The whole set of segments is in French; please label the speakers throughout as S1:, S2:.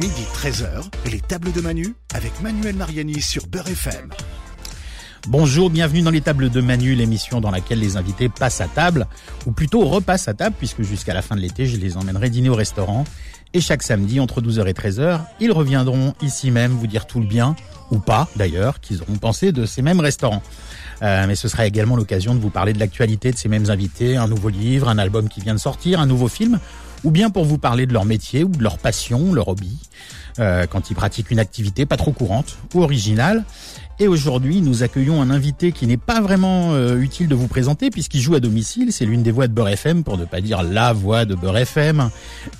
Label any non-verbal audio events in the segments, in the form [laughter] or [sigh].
S1: Midi 13h, les tables de Manu avec Manuel Mariani sur Beurre FM.
S2: Bonjour, bienvenue dans les tables de Manu, l'émission dans laquelle les invités passent à table, ou plutôt repassent à table, puisque jusqu'à la fin de l'été, je les emmènerai dîner au restaurant. Et chaque samedi, entre 12h et 13h, ils reviendront ici même vous dire tout le bien, ou pas d'ailleurs, qu'ils auront pensé de ces mêmes restaurants. Euh, mais ce sera également l'occasion de vous parler de l'actualité de ces mêmes invités, un nouveau livre, un album qui vient de sortir, un nouveau film, ou bien pour vous parler de leur métier ou de leur passion, leur hobby, euh, quand ils pratiquent une activité pas trop courante ou originale. Et aujourd'hui, nous accueillons un invité qui n'est pas vraiment euh, utile de vous présenter puisqu'il joue à domicile. C'est l'une des voix de Beurre FM, pour ne pas dire la voix de Beurre FM,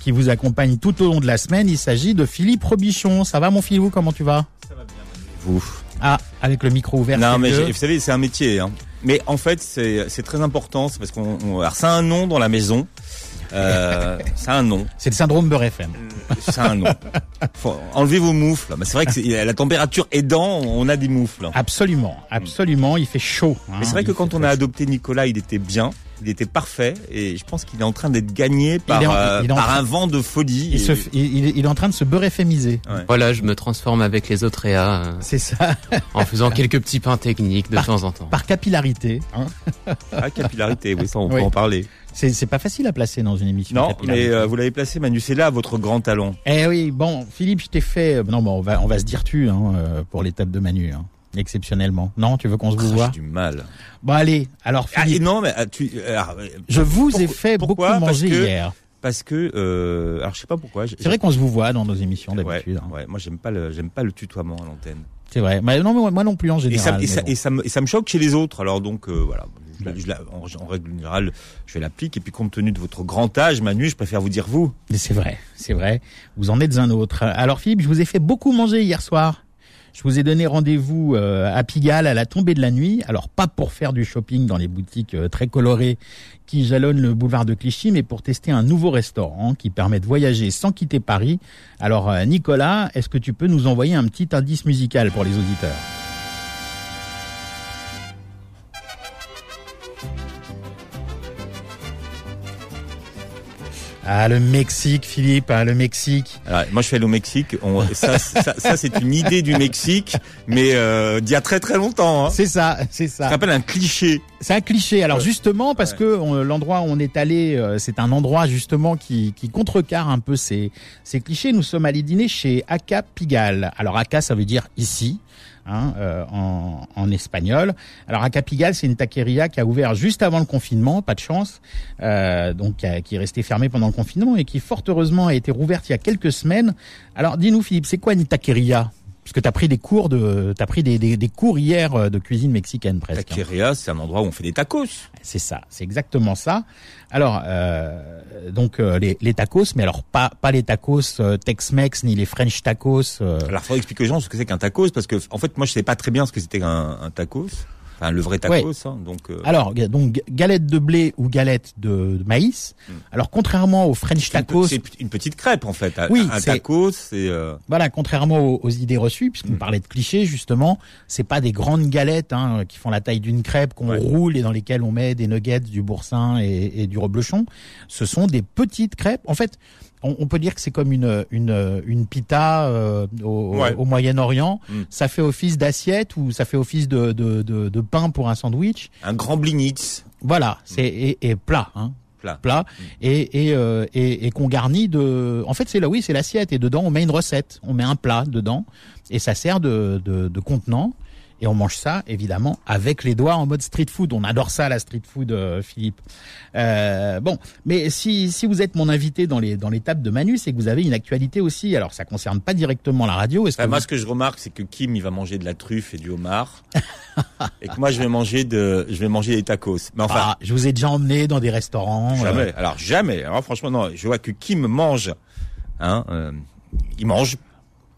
S2: qui vous accompagne tout au long de la semaine. Il s'agit de Philippe Robichon. Ça va mon Philou Comment tu vas?
S3: Ça va bien, vous.
S2: Ah, avec le micro ouvert.
S3: Non, mais vous savez, c'est un métier. Hein. Mais en fait, c'est c'est très important. C'est parce qu'on, on- alors, c'est un nom dans la maison. Euh, c'est un nom.
S2: C'est le syndrome Beurre FM.
S3: C'est un nom. Faut enlever vos moufles. Bah, c'est vrai que la température aidant, on a des moufles.
S2: Absolument, absolument. Il fait chaud. hein.
S3: Mais c'est vrai que quand on a adopté Nicolas, il était bien. Il était parfait. Et je pense qu'il est en train d'être gagné par,
S2: en-
S3: euh, par
S2: train-
S3: un vent de folie.
S2: il,
S3: Et-
S2: se f- il- il- il est en train de se.
S3: Ouais.
S4: Voilà, je me transforme avec les autres réa euh,
S2: C'est ça, [laughs]
S4: en faisant quelques petits pains techniques de
S2: Par-
S4: temps en temps.
S2: par capillarité. hein.
S3: Ah, capillarité. Oui, ça, on [laughs] peut en parler.
S2: C'est c'est pas facile à placer dans une émission.
S3: Non, mais euh, vous l'avez placé, Manu. C'est là votre grand talent.
S2: Eh oui, bon, Philippe, je t'ai fait. Non, bon, on va, on va se dire tu hein, pour l'étape de Manu, hein, exceptionnellement. Non, tu veux qu'on se vous
S3: Ah,
S2: voit
S3: J'ai du mal.
S2: Bon, allez. Alors,
S3: Ah,
S2: Philippe,
S3: non, mais ah, tu, alors, euh,
S2: je vous ai fait
S3: pourquoi?
S2: Beaucoup manger
S3: que-
S2: hier.
S3: parce que, euh, alors je sais pas pourquoi.
S2: C'est vrai qu'on se vous voit dans nos émissions
S3: ouais,
S2: d'habitude. hein.
S3: ouais, moi j'aime pas le, j'aime pas le tutoiement à l'antenne.
S2: C'est vrai. Mais non, mais moi non plus en général.
S3: et, ça,
S2: bon.
S3: et, ça me, et ça me choque chez les autres. Alors donc euh, voilà, je en, en règle générale, je l'applique. Et puis compte tenu de votre grand âge, Manu, je préfère vous dire vous.
S2: C'est vrai, c'est vrai. Vous en êtes un autre. Alors Philippe, je vous ai fait beaucoup manger hier soir. Je vous ai donné rendez-vous euh, à Pigalle à la tombée de la nuit. Alors pas pour faire du shopping dans les boutiques euh, très colorées qui jalonnent le boulevard de Clichy, mais pour tester un nouveau restaurant qui permet de voyager sans quitter Paris. Alors euh, Nicolas, est-ce que tu peux nous envoyer un petit indice musical pour les auditeurs? Ah, le Mexique, Philippe, ah, le Mexique.
S3: Alors, moi, je suis allé au Mexique. On, ça, ça, ça, c'est une idée du Mexique, mais euh, d'il y a très très longtemps. Hein.
S2: C'est ça, c'est
S3: Ça
S2: ça.
S3: rappelle un cliché.
S2: C'est un cliché. Alors justement, parce que on- l'endroit où on est allé, euh, c'est un endroit justement qui, qui contrecarre un peu ces, ces clichés. Nous sommes allés dîner chez Aka Pigal. Alors Aka, ça veut dire ici. Hein, euh, en, en espagnol. Alors Aka Pigal, c'est une taqueria qui a ouvert juste avant le confinement, pas de chance, euh, donc qui, a- qui est restée fermée pendant le confinement et qui fort heureusement a été rouverte il y a quelques semaines. Alors dis-nous Philippe, c'est quoi une taqueria? Parce que t'as pris des cours de, t'as pris des, des, des cours hier euh, de cuisine mexicaine presque. hein.
S3: Taqueria, c'est un endroit où on fait des tacos.
S2: C'est ça, c'est exactement ça. Alors, euh, donc euh, les, les tacos, mais alors pas pas les tacos euh, Tex-Mex ni les French tacos. euh,
S3: Alors, il faudrait expliquer aux gens ce que c'est qu'un tacos, parce que en fait, moi, je sais pas très bien ce que c'était un, un tacos. Enfin, le vrai tacos. Hein, donc, euh,
S2: alors donc ga- galette de blé ou galette de, de maïs.
S3: Mm.
S2: Alors contrairement aux French tacos,
S3: c'est une petite crêpe en fait.
S2: Oui,
S3: un tacos, c'est euh,
S2: voilà, contrairement aux, aux idées reçues, puisqu'on
S3: Mm.
S2: parlait de clichés justement, c'est pas des grandes galettes hein, qui font la taille d'une crêpe qu'on
S3: Ouais.
S2: roule et dans lesquelles on met des nuggets, du boursin et, et du reblochon. Ce sont des petites crêpes. En fait, on, on peut dire que c'est comme une une une pita euh, au,
S3: Ouais.
S2: au Moyen-Orient.
S3: Mm.
S2: Ça fait office d'assiette ou ça fait office de de, de, de pain pour un sandwich?
S3: un grand blinitz
S2: Voilà, c'est et, et plat. Hein
S3: plat.
S2: plat et et, euh, et, et qu'on garnit de en fait c'est là oui c'est l'assiette et dedans on met une recette on met un plat dedans et ça sert de, de, de contenant et on mange ça évidemment avec les doigts en mode street food on adore ça la street food euh, Philippe euh, bon mais si si vous êtes mon invité dans les dans les tables de Manu c'est que vous avez une actualité aussi alors ça concerne pas directement la radio est-ce que
S3: Enfin, moi,
S2: vous-
S3: ce que je remarque, c'est que Kim, il va manger de la truffe et du homard, [laughs] et que moi, je vais manger de, je vais manger des tacos. Mais enfin,
S2: Ah, je vous ai déjà emmené dans des restaurants euh,
S3: jamais. Alors jamais. Alors franchement, non. Je vois que Kim mange. Hein, euh, il mange.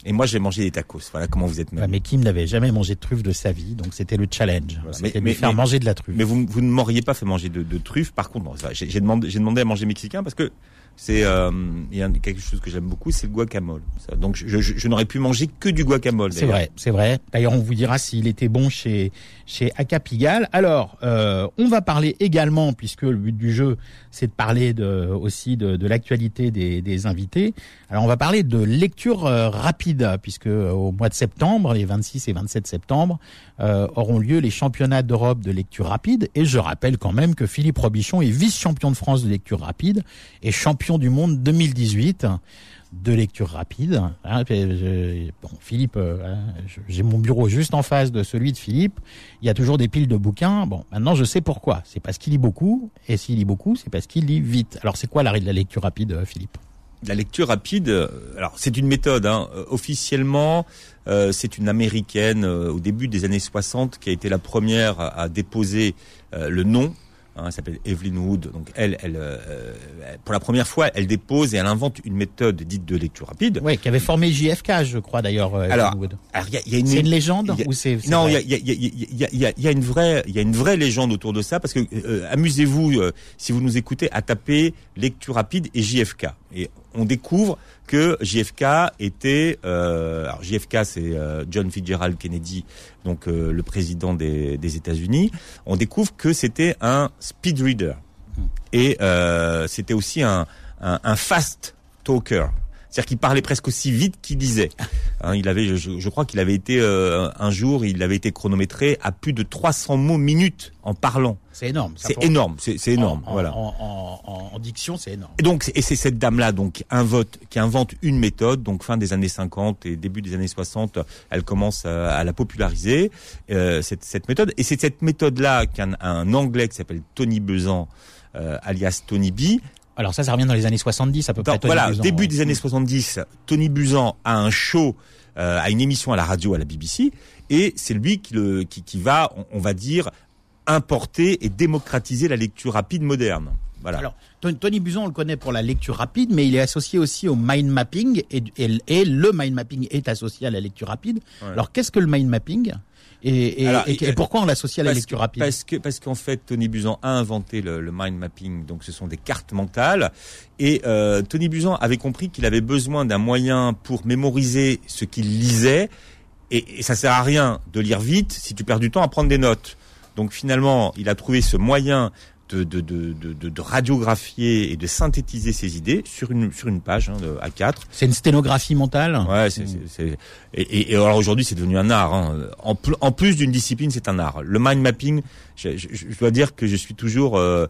S3: Et moi, j'ai mangé des tacos. Voilà comment vous êtes
S2: Ouais,
S3: même.
S2: mais Kim n'avait jamais mangé de truffe de sa vie, donc c'était le challenge.
S3: Voilà.
S2: C'était
S3: Mais-
S2: faire
S3: mais-
S2: manger de la truffe.
S3: Mais vous, vous ne m'auriez pas fait manger de, de truffes. Par contre, j'ai j'ai demandé, j'ai demandé à manger mexicain parce que c'est euh, il y a quelque chose que j'aime beaucoup, c'est le guacamole. Donc je, je- je n'aurais pu manger que du guacamole.
S2: C'est vrai, c'est vrai. D'ailleurs, on vous dira s'il était bon chez chez Acapigal. Alors, euh, on va parler également, puisque le but du jeu, c'est de parler de, aussi de, de l'actualité des, des invités. Alors, on va parler de lecture euh, rapide, puisque euh, au mois de septembre, les 26 et 27 septembre, euh, auront lieu les championnats d'Europe de lecture rapide. Et je rappelle quand même que Philippe Robichon est vice-champion de France de lecture rapide et champion du monde 2018 de lecture rapide. Hein, bon, Philippe, hein, j'ai mon bureau juste en face de celui de Philippe. Il y a toujours des piles de bouquins. Bon, maintenant je sais pourquoi. C'est parce qu'il lit beaucoup, et s'il lit beaucoup, c'est parce qu'il lit vite. Alors c'est quoi l'arrêt de la lecture rapide, Philippe?
S3: La lecture rapide, euh, alors c'est une méthode. Hein. Euh, Officiellement, euh, c'est une américaine euh, au début des années 60 qui a été la première à, à déposer euh, le nom. Hein, elle s'appelle Evelyn Wood. Donc elle, elle, euh, euh, pour la première fois, elle dépose et elle invente une méthode dite de lecture rapide.
S2: Oui, qui avait formé JFK, je crois d'ailleurs. euh,
S3: Alors, il y a, il y a une,
S2: c'est une légende
S3: a-
S2: ou c'est c'est
S3: Non, il y y, y, a, une vraie, il y a une vraie légende autour de ça parce que euh, amusez-vous euh, si vous nous écoutez à taper lecture rapide et JFK et on découvre que JFK était, euh, alors JFK c'est euh, John Fitzgerald Kennedy, donc euh, le président des, des États-Unis. On découvre que c'était un speed reader et euh, c'était aussi un, un, un fast talker. C'est-à-dire qu'il parlait presque aussi vite qu'il disait. Hein, il avait, je, je crois qu'il avait été euh, un jour, il avait été chronométré à plus de 300 mots minutes en parlant.
S2: C'est énorme.
S3: C'est
S2: pour-
S3: énorme, c'est énorme.
S2: En,
S3: voilà.
S2: En, en- en- diction, c'est énorme.
S3: Et donc, et c'est cette dame-là donc invente, qui invente une méthode. Donc, fin des années 50 et début des années 60, elle commence à, à la populariser euh, cette, cette méthode. Et c'est cette méthode-là qu'un un Anglais qui s'appelle Tony Buzan, euh, alias Tony B,
S2: Alors ça, ça revient dans les années 70 à peu près.
S3: voilà,
S2: Buzan,
S3: début
S2: ouais.
S3: des années 70, Tony Buzan a un show, euh, a une émission à la radio à la BBC, et c'est lui qui, le, qui, qui va, on, on va dire, importer et démocratiser la lecture rapide moderne. Voilà.
S2: Alors, Tony Tony Buzan, on le connaît pour la lecture rapide, mais il est associé aussi au mind mapping et, et- et le mind mapping est associé à la lecture rapide.
S3: Ouais.
S2: Alors, qu'est-ce que le mind mapping? Et, et,
S3: Alors,
S2: et- pourquoi on l'associe à la lecture rapide
S3: Parce que parce qu'en fait Tony Buzan a inventé le, le mind mapping, donc ce sont des cartes mentales. Et euh, Tony Buzan avait compris qu'il avait besoin d'un moyen pour mémoriser ce qu'il lisait. Et, et ça sert à rien de lire vite si tu perds du temps à prendre des notes. Donc finalement, il a trouvé ce moyen de, de, de, de, de- de radiographier et de synthétiser ses idées sur une sur une page hein, de A4.
S2: C'est une sténographie mentale
S3: Ouais, c'est, c'est, c'est- Et, et- et alors aujourd'hui, c'est devenu un art. hein. En, en plus d'une discipline, c'est un art. Le mind mapping, je, je- je dois dire que je suis toujours. euh,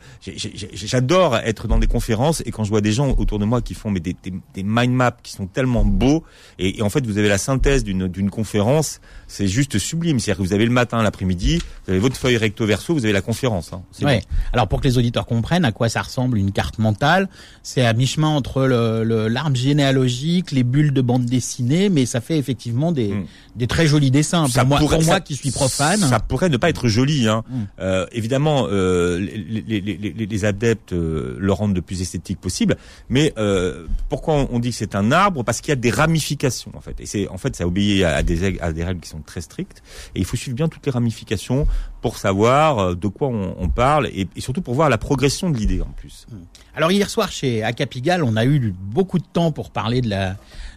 S3: j'adore être dans des conférences et quand je vois des gens autour de moi qui font mais des, des, des mind maps qui sont tellement beaux et, et en fait, vous avez la synthèse d'une, d'une conférence, c'est juste sublime. C'est-à-dire que vous avez le matin, l'après-midi, vous avez votre feuille recto verso, vous avez la conférence. Hein.
S2: Ouais.
S3: bon.
S2: Alors pour que les auditeurs comprennent à quoi ça ressemble une carte mentale, c'est à mi-chemin entre le, le- l'arbre généalogique, les bulles de bande dessinée, mais ça fait effectivement des,
S3: Mm.
S2: des très jolis dessins.
S3: Ça
S2: pour moi,
S3: pourrait-
S2: pour moi
S3: ça-
S2: qui suis profane.
S3: Ça pourrait ne pas être joli. Hein.
S2: Mm.
S3: Euh, évidemment, euh, les, les- les- les- adeptes euh, le rendent le plus esthétique possible. Mais euh, pourquoi on, dit que c'est un arbre? Parce qu'il y a des ramifications en fait. Et c'est en fait ça obéit à, des, à des règles qui sont très strictes. Et il faut suivre bien toutes les ramifications pour savoir euh, de quoi on, on parle et, et surtout pour voir la progression de l'idée en plus.
S2: Alors hier soir chez Acapigal, on a eu beaucoup de temps pour parler de la,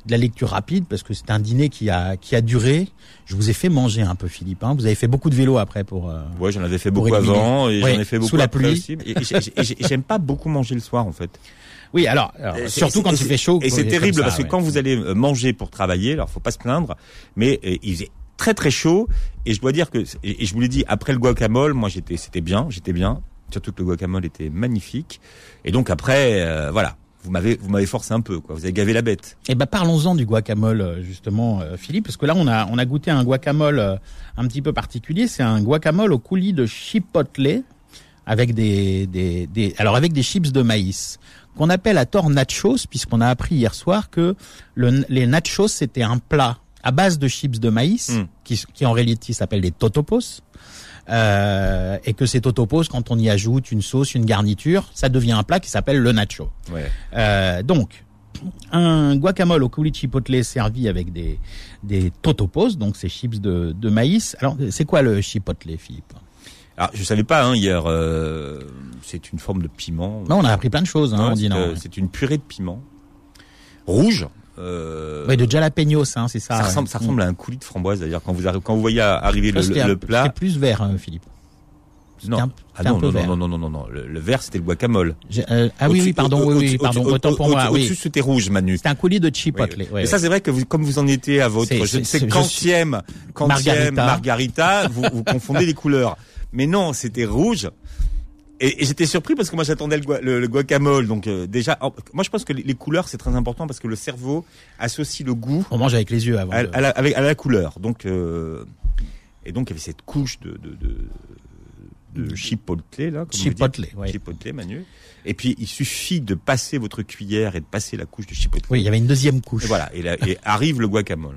S2: de la lecture rapide parce que c'est un dîner qui a, qui a duré. Je vous ai fait manger un peu, Philippe. hein. Vous avez fait beaucoup de vélo après pour. euh,
S3: Ouais, j'en avais fait beaucoup
S2: éliminer.
S3: avant et
S2: Ouais,
S3: j'en ai fait
S2: sous
S3: beaucoup
S2: la
S3: après
S2: pluie.
S3: aussi. Et, et j'ai- et j'ai- j'aime pas beaucoup manger le soir en fait.
S2: Oui, alors, surtout quand il fait chaud.
S3: Et c'est terrible
S2: ça,
S3: parce que
S2: ouais.
S3: quand vous allez manger pour travailler, alors faut pas se plaindre, mais euh, il faisait très très chaud. Et je dois dire que et, je vous l'ai dit après le guacamole, moi j'étais c'était bien, j'étais bien, surtout que le guacamole était magnifique. Et donc après euh, voilà, vous m'avez vous m'avez forcé un peu quoi, vous avez gavé la bête.
S2: Eh ben parlons-en du guacamole euh, justement, euh, Philippe, parce que là on a on a goûté un guacamole euh, un petit peu particulier. C'est un guacamole au coulis de chipotle avec des des, des alors avec des chips de maïs qu'on appelle à tort nachos puisqu'on a appris hier soir que le, les nachos c'était un plat à base de chips de maïs
S3: Mm.
S2: qui qui en réalité s'appelle des totopos. Euh, et que ces totopos, quand on y ajoute une sauce, une garniture, ça devient un plat qui s'appelle le nacho.
S3: Ouais.
S2: Euh, donc, un guacamole au coulis de chipotle servi avec des, des totopos, donc ces chips de, de maïs. Alors, c'est quoi le chipotle, Philippe?
S3: Alors, je savais pas hein, hier. euh, c'est une forme de piment.
S2: Non, on a appris plein de choses hein,
S3: Ouais, c'est une purée de piment rouge. Euh,
S2: Ouais, de jalapenos, hein, c'est ça.
S3: ça,
S2: ouais.
S3: ressemble, ça ressemble à un coulis de framboise d'ailleurs quand vous quand vous voyez arriver le, plat.
S2: C'était plus vert, hein, Philippe.
S3: Non.
S2: un-
S3: Ah non, non, non, non, non, non, non. Le, le vert c'était le guacamole.
S2: Euh, ah oui, oui, pardon,
S3: au-
S2: oui, oui, pardon,
S3: au-
S2: autant pour
S3: au-
S2: moi,
S3: au-
S2: oui.
S3: Au-dessus c'était rouge, Manu.
S2: C'était un coulis de
S3: Oui,
S2: chipotle.
S3: oui. Et ça, c'est vrai que vous, comme vous en étiez à votre
S2: C'est-
S3: je
S2: c'est-
S3: ne sais
S2: c'est-
S3: quantième, quantième
S2: Margarita.
S3: margarita, vous, vous confondez les couleurs. Mais non, c'était rouge. Et, et j'étais surpris parce que moi j'attendais le, gua- le, le guacamole. Donc euh, déjà, moi je pense que les, les couleurs c'est très important parce que le cerveau associe le goût
S2: On mange avec les yeux avant.
S3: à,
S2: de-
S3: à la, avec, à la couleur. Donc euh, et donc il y avait cette couche de de, de, de chipotle là, comme.
S2: Chipotle, ouais.
S3: chipotle, Manu. Et puis il suffit de passer votre cuillère et de passer la couche de chipotle.
S2: Oui, il y avait une deuxième couche.
S3: Et voilà, et, là- et arrive le guacamole.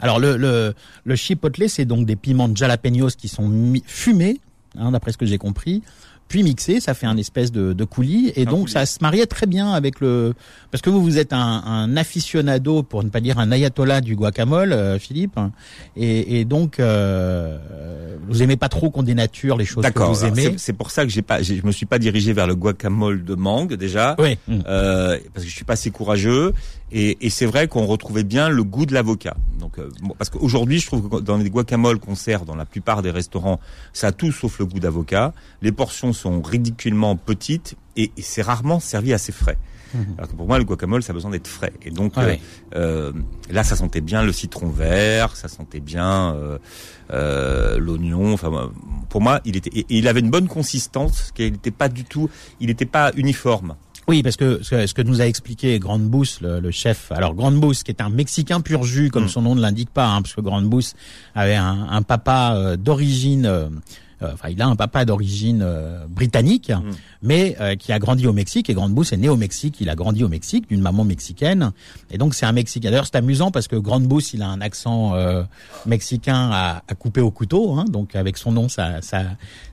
S2: Alors le le, le chipotle, c'est donc des piments de jalapenos qui sont fumés, hein, d'après ce que j'ai compris, puis mixés. Ça fait un espèce de, de coulis, et
S3: Un
S2: donc
S3: coulis.
S2: ça se mariait très bien avec le. Parce que vous vous êtes un, un aficionado, pour ne pas dire un ayatollah du guacamole, euh, Philippe, et, et donc euh, vous aimez pas trop qu'on dénature les choses que
S3: D'accord.
S2: vous aimez.
S3: C'est pour ça que j'ai pas, je me suis pas dirigé vers le guacamole de mangue déjà.
S2: Oui.
S3: Euh, parce que je suis pas assez courageux et, et c'est vrai qu'on retrouvait bien le goût de l'avocat. Donc euh, parce qu'aujourd'hui je trouve que dans les guacamoles qu'on sert dans la plupart des restaurants, ça a tout sauf le goût d'avocat. Les portions sont ridiculement petites et, et c'est rarement servi assez frais. Alors que pour moi le guacamole ça a besoin d'être frais et donc
S2: Ah
S3: euh, euh, là ça sentait bien le citron vert, ça sentait bien euh, l'oignon. Enfin pour moi il était et, et il avait une bonne consistance, qu'il n'était pas du tout, il n'était pas uniforme.
S2: Oui, parce que ce que nous a expliqué Grande Bousse, le, le chef, alors Grande Bousse, qui est un Mexicain pur jus, comme
S3: Mm.
S2: son nom ne l'indique pas, hein, parce que Grande Bousse avait un, un papa d'origine, enfin il a un papa d'origine euh, britannique,
S3: Mm.
S2: mais euh, qui a grandi au Mexique. Et Grande est né au Mexique, il a grandi au Mexique d'une maman mexicaine, et donc c'est un Mexicain. D'ailleurs c'est amusant parce que Grande il a un accent euh, mexicain à, à couper au couteau, hein, donc avec son nom, ça, ça,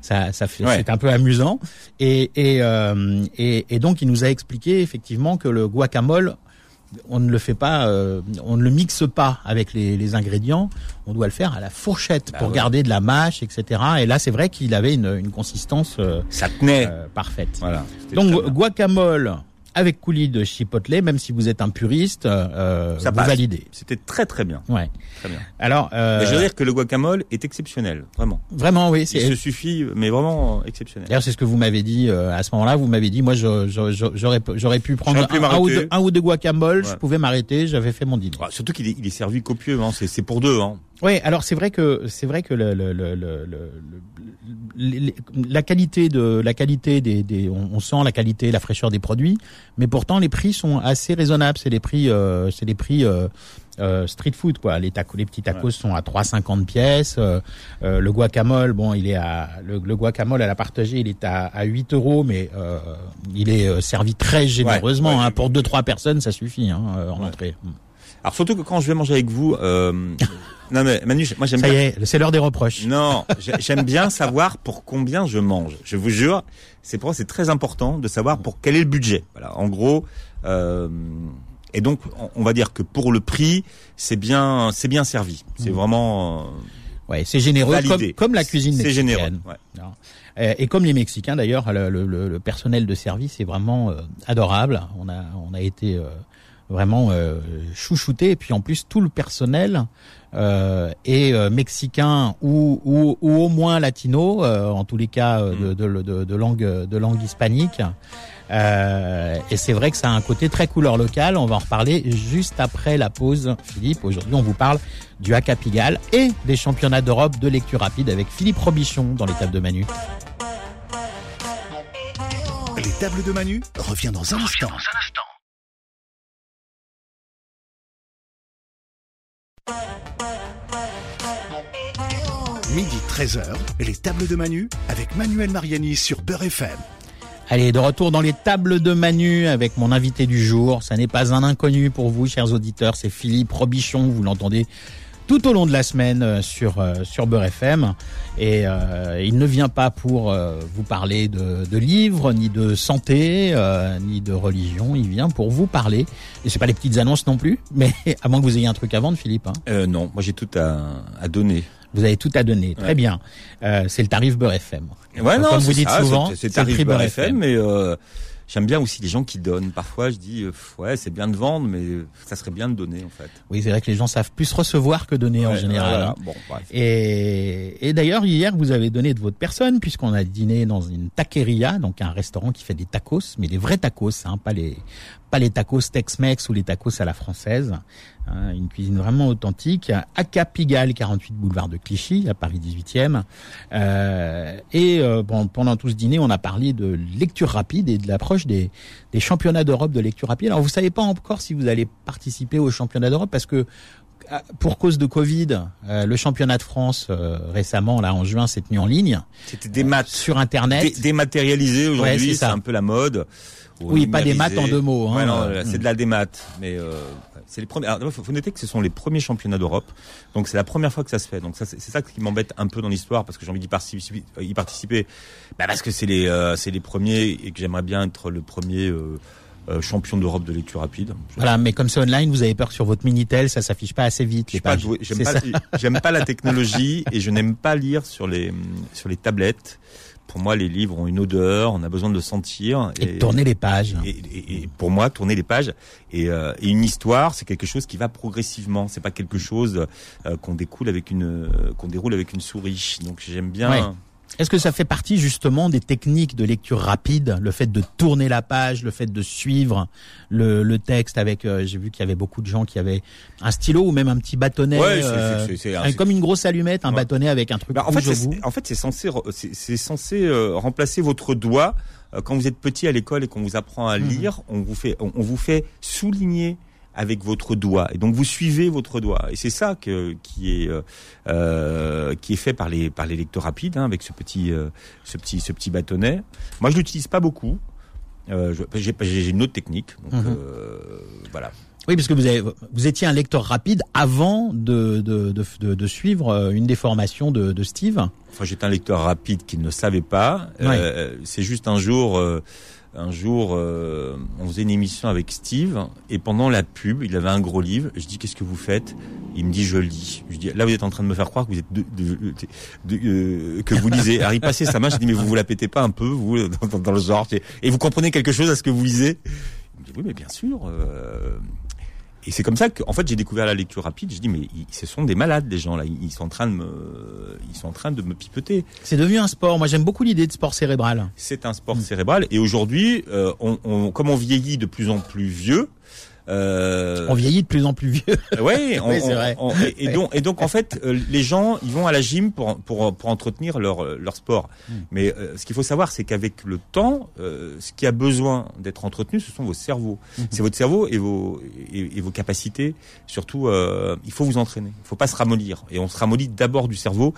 S2: ça, ça fait,
S3: Ouais.
S2: c'est un peu amusant. Et, et, euh, et, et donc il nous a expliqué effectivement que le guacamole, on ne le fait pas, euh, on ne le mixe pas avec les, les ingrédients. On doit le faire à la fourchette
S3: Bah
S2: pour
S3: ouais.
S2: garder de la mâche, etc. Et là, c'est vrai qu'il avait une, une consistance euh,
S3: Ça tenait.
S2: euh, parfaite.
S3: Voilà.
S2: Donc guacamole avec coulis de chipotle, même si vous êtes un puriste, euh,
S3: Ça
S2: vous
S3: passe.
S2: validez.
S3: C'était très très bien.
S2: Ouais.
S3: Très bien.
S2: Alors, euh,
S3: Mais je veux dire que le guacamole est exceptionnel, vraiment.
S2: vraiment, oui.
S3: Il se suffit, mais vraiment euh, exceptionnel.
S2: D'ailleurs, c'est ce que vous m'avez dit euh, à ce moment-là. Vous m'avez dit, moi, j'aurais j'aurais pu prendre
S3: pu
S2: un, un ou deux, un ou deux guacamoles. Je pouvais m'arrêter. J'avais fait mon dîner.
S3: Ah, surtout qu'il est, il est servi copieux, hein. c'est, c'est pour deux. Hein.
S2: Oui, alors c'est vrai que c'est vrai que le, le, le, le, le- le- le- la qualité de la qualité des, des on, on sent la qualité, la fraîcheur des produits, mais pourtant les prix sont assez raisonnables. C'est les prix, euh, c'est les prix euh, euh, street food quoi. Les tacos, les petits tacos
S3: Ouais.
S2: sont à 3,50 pièces. euh, euh, le guacamole, bon, il est à le, le guacamole à la partagée, il est à, à 8 euros, mais euh, il est servi très généreusement.
S3: ouais,
S2: hein,
S3: j'ai
S2: pour deux trois personnes, ça suffit hein, en
S3: Ouais.
S2: entrée.
S3: Alors surtout que quand je vais manger avec vous, euh, non mais Manu, moi j'aime
S2: Ça
S3: bien.
S2: y est, c'est l'heure des reproches.
S3: Non, j'ai- j'aime bien savoir pour combien je mange. Je vous jure, c'est pour c'est très important de savoir pour quel est le budget. Voilà, en gros. Euh, et donc, on- va dire que pour le prix, c'est bien, c'est bien servi. C'est vraiment euh,
S2: Ouais, c'est généreux comme, comme la cuisine
S3: C'est
S2: mexicaine.
S3: généreux. ouais.
S2: Euh, Et comme les Mexicains d'ailleurs, le, le- le- le personnel de service est vraiment euh, adorable. On a on a été euh, vraiment euh, chouchouté et puis en plus tout le personnel euh, est euh, mexicain ou, ou, ou au moins latino, euh, en tous les cas euh, de, de, de, de langue de langue hispanique. Euh, et c'est vrai que ça a un côté très couleur locale. On va en reparler juste après la pause, Philippe. Aujourd'hui, on vous parle du Haka Pigalle et des championnats d'Europe de lecture rapide avec Philippe Robichon dans les tables de Manu.
S1: Les tables de Manu revient dans un instant. Midi 13h, les tables de Manu avec Manuel Mariani sur Beurre FM.
S2: Allez, de retour dans les tables de Manu avec mon invité du jour. Ça n'est pas un inconnu pour vous, chers auditeurs. C'est Philippe Robichon. Vous l'entendez tout au long de la semaine euh, sur euh, sur Beurre FM et euh, il ne vient pas pour euh, vous parler de, de livres ni de santé euh, ni de religion. Il vient pour vous parler. Et c'est pas les petites annonces non plus mais [laughs] à moins que vous ayez un truc à vendre Philippe hein.
S3: Euh, non, moi j'ai tout à, à donner.
S2: vous avez tout à donner. Très
S3: Ouais.
S2: bien. Euh, c'est le tarif Beurre FM
S3: Ouais, non,
S2: comme vous
S3: c'est
S2: dites
S3: ça,
S2: souvent
S3: c'est-
S2: le
S3: tarif Beurre FM mais euh, j'aime bien aussi les gens qui donnent. Parfois, je dis, euh, ouais, c'est bien de vendre, mais ça serait bien de donner en fait.
S2: oui c'est vrai que les gens savent plus recevoir que donner en général
S3: voilà.
S2: hein.
S3: Bon, bref.
S2: Et, et d'ailleurs, hier, vous avez donné de votre personne, puisqu'on a dîné dans une taqueria, donc un restaurant qui fait des tacos, mais des vrais tacos, hein, pas les pas les tacos Tex-Mex ou les tacos à la française. hein, une cuisine vraiment authentique. À Capigal, 48 boulevard de Clichy, à Paris 18e. Euh, et euh, bon, pendant tout ce dîner, on a parlé de lecture rapide et de l'approche des, des championnats d'Europe de lecture rapide. Alors, vous savez pas encore si vous allez participer aux championnats d'Europe parce que ah, pour cause de Covid, euh, le championnat de France euh, récemment, là en juin, s'est tenu en ligne
S3: C'était des maths
S2: sur Internet.
S3: dé- dématérialisées
S2: Ouais, c'est
S3: aujourd'hui, c'est un peu la mode. Ou
S2: Oui, pas des maths en deux mots, hein.
S3: Ouais, non,
S2: Euh,
S3: c'est de la démat, mais euh, c'est les premiers. Il faut, faut noter que ce sont les premiers championnats d'Europe, donc c'est la première fois que ça se fait. Donc ça, c'est ça qui m'embête un peu dans l'histoire parce que j'ai envie d'y participer, y participer, bah parce que c'est les, euh, c'est les premiers et que j'aimerais bien être le premier. euh, euh, champion d'Europe de lecture rapide.
S2: Voilà, mais comme c'est online, vous avez peur que sur votre minitel, ça s'affiche pas assez vite.
S3: pas. J'aime pas, pas la technologie et je n'aime pas lire sur les sur les tablettes. Pour moi, les livres ont une odeur, on a besoin de le sentir.
S2: Et tourner les pages.
S3: Et, et- et pour moi, tourner les pages et, euh, et une histoire, c'est quelque chose qui va progressivement. C'est pas quelque chose euh, qu'on découle avec une euh, qu'on déroule avec une souris. Donc j'aime bien.
S2: Ouais. Est-ce que ça fait partie justement des techniques de lecture rapide, le fait de tourner la page, le fait de suivre le, le texte avec, euh, j'ai vu qu'il y avait beaucoup de gens qui avaient un stylo ou même un petit bâtonnet,
S3: Ouais, c'est-
S2: euh,
S3: c'est- c'est- c'est-
S2: comme une grosse allumette, un
S3: Ouais.
S2: bâtonnet avec un truc
S3: Bah, en fait, en fait, c'est censé c'est, c'est censé euh, remplacer votre doigt Euh, quand vous êtes petit à l'école et qu'on vous apprend à
S2: Mhm.
S3: lire. On vous fait on, on vous fait souligner avec votre doigt et donc vous suivez votre doigt et c'est ça que qui est euh, euh, qui est fait par les par les lecteurs rapides hein, avec ce petit euh, ce petit ce petit bâtonnet. Moi, je l'utilise pas beaucoup. Euh, j'ai, j'ai une autre technique. Donc, euh, voilà.
S2: Oui, parce que vous, avez, vous étiez un lecteur rapide avant de, de, de, de, suivre une des formations de, de Steve.
S3: Enfin, j'étais un lecteur rapide qui ne le savait pas. Euh, c'est juste un jour, euh, un jour, euh, on faisait une émission avec Steve et pendant la pub, il avait un gros livre. Je dis qu'est-ce que vous faites? Il me dit je lis. Je dis là vous êtes en train de me faire croire que vous êtes de, de- de- euh, que vous lisez. Il passait sa main. Je dis mais vous vous la pétez pas un peu vous dans, dans- dans le genre et vous comprenez quelque chose à ce que vous lisez? Il me dit oui mais bien sûr. euh, et c'est comme ça que, en fait, j'ai découvert la lecture rapide. Je dis, mais ils, ce sont des malades, les gens là. Ils sont en train de me, ils sont en train de me pipeter.
S2: C'est devenu un sport. Moi, j'aime beaucoup l'idée de sport cérébral.
S3: C'est un sport cérébral. Et aujourd'hui, euh, on, on- comme on vieillit de plus en plus vieux, euh,
S2: On vieillit de plus en plus vieux.
S3: ouais, [laughs] on-
S2: Oui, c'est vrai.
S3: on- et, et donc, et donc, en fait, euh, les gens, ils vont à la gym pour pour pour entretenir leur leur sport.
S2: Hmm.
S3: Mais euh, ce qu'il faut savoir, c'est qu'avec le temps, euh, ce qui a besoin d'être entretenu, ce sont vos cerveaux.
S2: Hmm.
S3: C'est votre cerveau et vos et, et vos capacités. Surtout, euh, il faut vous entraîner. Il faut pas se ramollir. Et on se ramollit d'abord du cerveau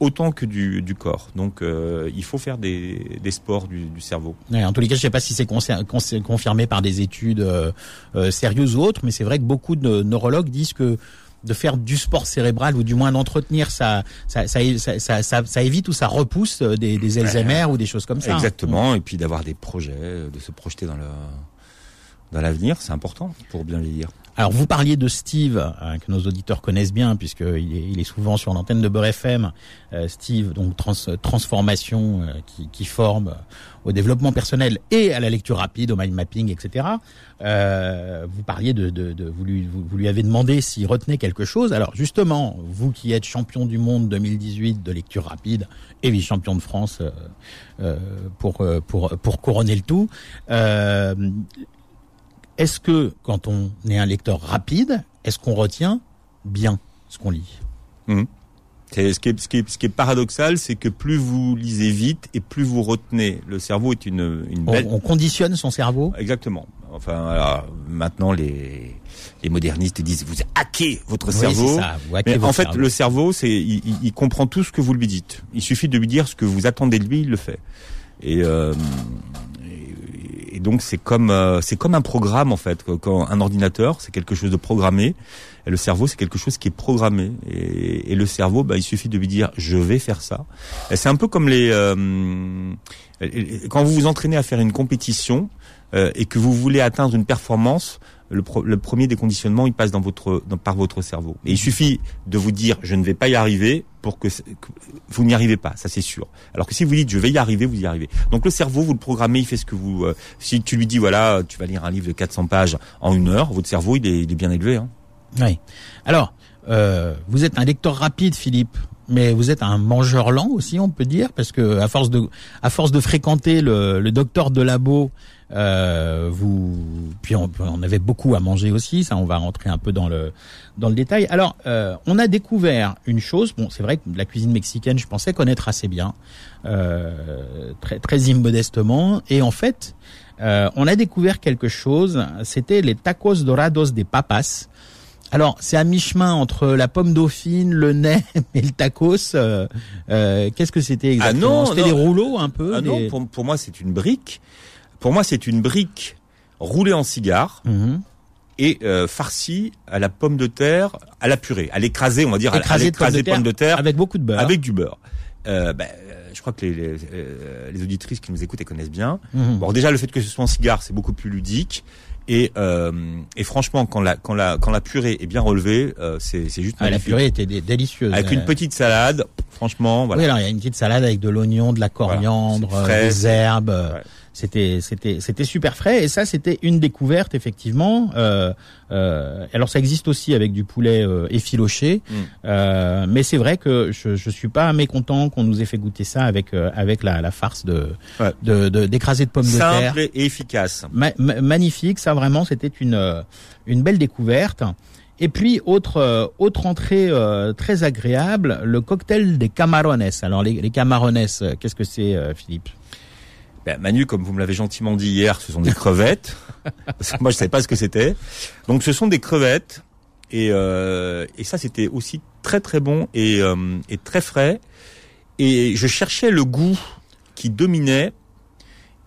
S3: autant que du, du corps. Donc, euh, il faut faire des, des sports du, du cerveau.
S2: Ouais, en tous les cas, je sais pas si c'est confirmé par des études euh, euh, sérieuses ou autres, mais c'est vrai que beaucoup de neurologues disent que de faire du sport cérébral ou du moins d'entretenir ça ça, ça, ça, ça, ça- ça évite ou ça repousse des, des Alzheimer ou des choses comme ça.
S3: Exactement. Et puis d'avoir des projets, de se projeter dans le dans l'avenir, c'est important pour bien vieillir.
S2: Alors vous parliez de Steve, hein, que nos auditeurs connaissent bien, puisqu'il est, il est souvent sur l'antenne de Beurre FM. Euh, Steve, donc trans, transformation, euh, qui, forme au développement personnel et à la lecture rapide, au mind mapping, etc. Euh, vous parliez de, vous, lui, avez demandé s'il retenait quelque chose. Alors justement, vous qui êtes champion du monde 2018 de lecture rapide et vice-champion de France euh, euh, pour, euh, pour, pour couronner le tout, euh, est-ce que quand on est un lecteur rapide, est-ce qu'on retient bien ce qu'on lit?
S3: C'est ce qui est, ce qui est, ce qui est paradoxal, c'est que plus vous lisez vite et plus vous retenez. Le cerveau est une, belle.
S2: on conditionne son cerveau?
S3: Exactement. Enfin, alors, maintenant les les modernistes disent vous hackez votre
S2: Oui,
S3: cerveau.
S2: c'est ça, vous hackez
S3: Mais
S2: votre
S3: en fait,
S2: cerveau.
S3: le cerveau, c'est il, il- il comprend tout ce que vous lui dites. Il suffit de lui dire ce que vous attendez de lui, il le fait. Et, euh, et, donc c'est comme euh, c'est comme un programme en fait. Quand un ordinateur, c'est quelque chose de programmé. Et le cerveau, c'est quelque chose qui est programmé. Et, et le cerveau, bah, il suffit de lui dire je vais faire ça. C'est un peu comme les euh, quand vous vous entraînez à faire une compétition euh, et que vous voulez atteindre une performance. Le, pro- le premier des conditionnements, il passe dans votre, par votre cerveau. Et il suffit de vous dire, je ne vais pas y arriver, pour que, que vous n'y arrivez pas, ça c'est sûr. Alors que si vous dites, je vais y arriver, vous y arrivez. Donc le cerveau, vous le programmez, il fait ce que vous. euh, si tu lui dis, voilà, tu vas lire un livre de 400 pages en une heure, votre cerveau, il est, il est bien élevé. Hein.
S2: Oui. Alors, euh, vous êtes un lecteur rapide, Philippe, mais vous êtes un mangeur lent aussi, on peut dire, parce que à force de, à force de fréquenter le, le docteur de labo, euh, vous, puis on, on avait beaucoup à manger aussi. Ça, on va rentrer un peu dans le dans le détail. Alors, euh, on a découvert une chose. Bon, c'est vrai que la cuisine mexicaine, je pensais connaître assez bien, euh, très très immodestement, et en fait. Euh, on a découvert quelque chose, c'était les tacos dorados des papas. Alors, c'est à mi-chemin entre la pomme dauphine, le nem [laughs] et le tacos. Euh, euh, Qu'est-ce que c'était exactement?
S3: Non,
S2: C'était des rouleaux un peu
S3: Ah non, pour, pour moi, c'est une brique. Pour moi, c'est une brique roulée en cigare
S2: Mhm.
S3: et euh, farcie à la pomme de terre, à la purée, à l'écraser, on va dire, à- à
S2: de de
S3: l'écraser pomme de terre
S2: avec beaucoup de beurre.
S3: avec du beurre. Euh, ben, euh, je crois que les, les, euh, les auditrices qui nous écoutent, elles connaissent bien.
S2: Mhm.
S3: Bon, déjà le fait que ce soit en cigare, c'est beaucoup plus ludique. Et, euh, et franchement, quand la, quand la, quand la purée est bien relevée, euh, c'est, c'est juste
S2: Ah, la purée était dé- délicieuse.
S3: Avec une petite salade, franchement, voilà.
S2: Oui, alors il y a une petite salade avec de l'oignon, de la coriandre, des herbes.
S3: Ouais.
S2: C'était c'était c'était super frais et ça c'était une découverte effectivement. Euh, euh, alors ça existe aussi avec du poulet euh, effiloché,
S3: Mm.
S2: euh, mais c'est vrai que je je suis pas mécontent qu'on nous ait fait goûter ça avec euh, avec la, la farce de
S3: Ouais.
S2: de de- d'écrasé de pommes de terre.
S3: Simple et efficace.
S2: Ma- ma- magnifique, ça vraiment c'était une une belle découverte. Et puis autre euh, autre entrée euh, très agréable, le cocktail des camarones. Alors les, les camarones, qu'est-ce que c'est, euh, Philippe?
S3: Ben, Manu, comme vous me l'avez gentiment dit hier, ce sont des crevettes. [laughs] Parce que moi, je savais pas ce que c'était. Donc, ce sont des crevettes. Et, euh, et ça, c'était aussi très très bon et, euh, et très frais. Et je cherchais le goût qui dominait.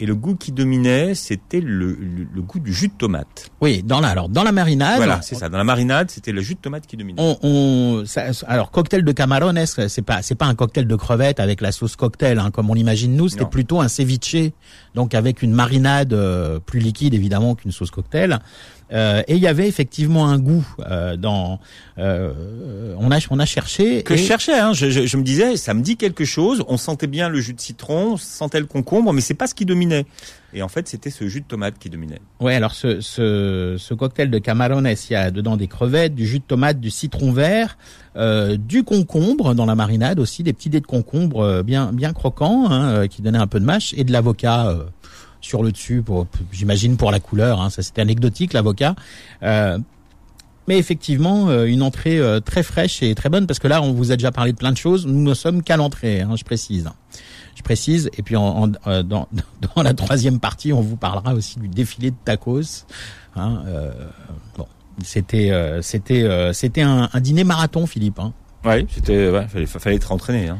S3: Et le goût qui dominait, c'était le, le, le goût du jus de tomate.
S2: Oui, dans la alors dans la marinade.
S3: voilà, c'est ça. Dans la marinade, c'était le jus de tomate qui dominait.
S2: On, on ça- alors cocktail de camarones, c'est pas c'est pas un cocktail de crevettes avec la sauce cocktail hein, comme on l'imagine nous, c'était plutôt un ceviche, donc avec une marinade euh, plus liquide évidemment qu'une sauce cocktail. Euh, et il y avait effectivement un goût euh, dans. euh, on a on a cherché.
S3: que
S2: et-
S3: je cherchais. Hein. Je, je, je me disais, ça me dit quelque chose. On sentait bien le jus de citron, on sentait le concombre, mais c'est pas ce qui dominait. Et en fait, c'était ce jus de tomate qui dominait.
S2: Ouais, alors ce, ce, ce cocktail de camarones, il y a dedans des crevettes, du jus de tomate, du citron vert, euh, du concombre dans la marinade aussi, des petits dés de concombre euh, bien bien croquants hein, euh, qui donnaient un peu de mâche et de l'avocat euh, sur le dessus, pour, j'imagine pour la couleur. Hein, ça c'était anecdotique l'avocat. Euh, mais effectivement, euh, une entrée euh, très fraîche et très bonne parce que là, on vous a déjà parlé de plein de choses. Nous ne sommes qu'à l'entrée, hein, je précise. Je précise. Et puis en, en- euh, dans, [laughs] dans la troisième partie, on vous parlera aussi du défilé de tacos. Hein, euh, bon, c'était euh, c'était euh, c'était un, un dîner marathon, Philippe. Hein.
S3: Oui, c'était, ouais, fallait, fallait être entraîné. Hein.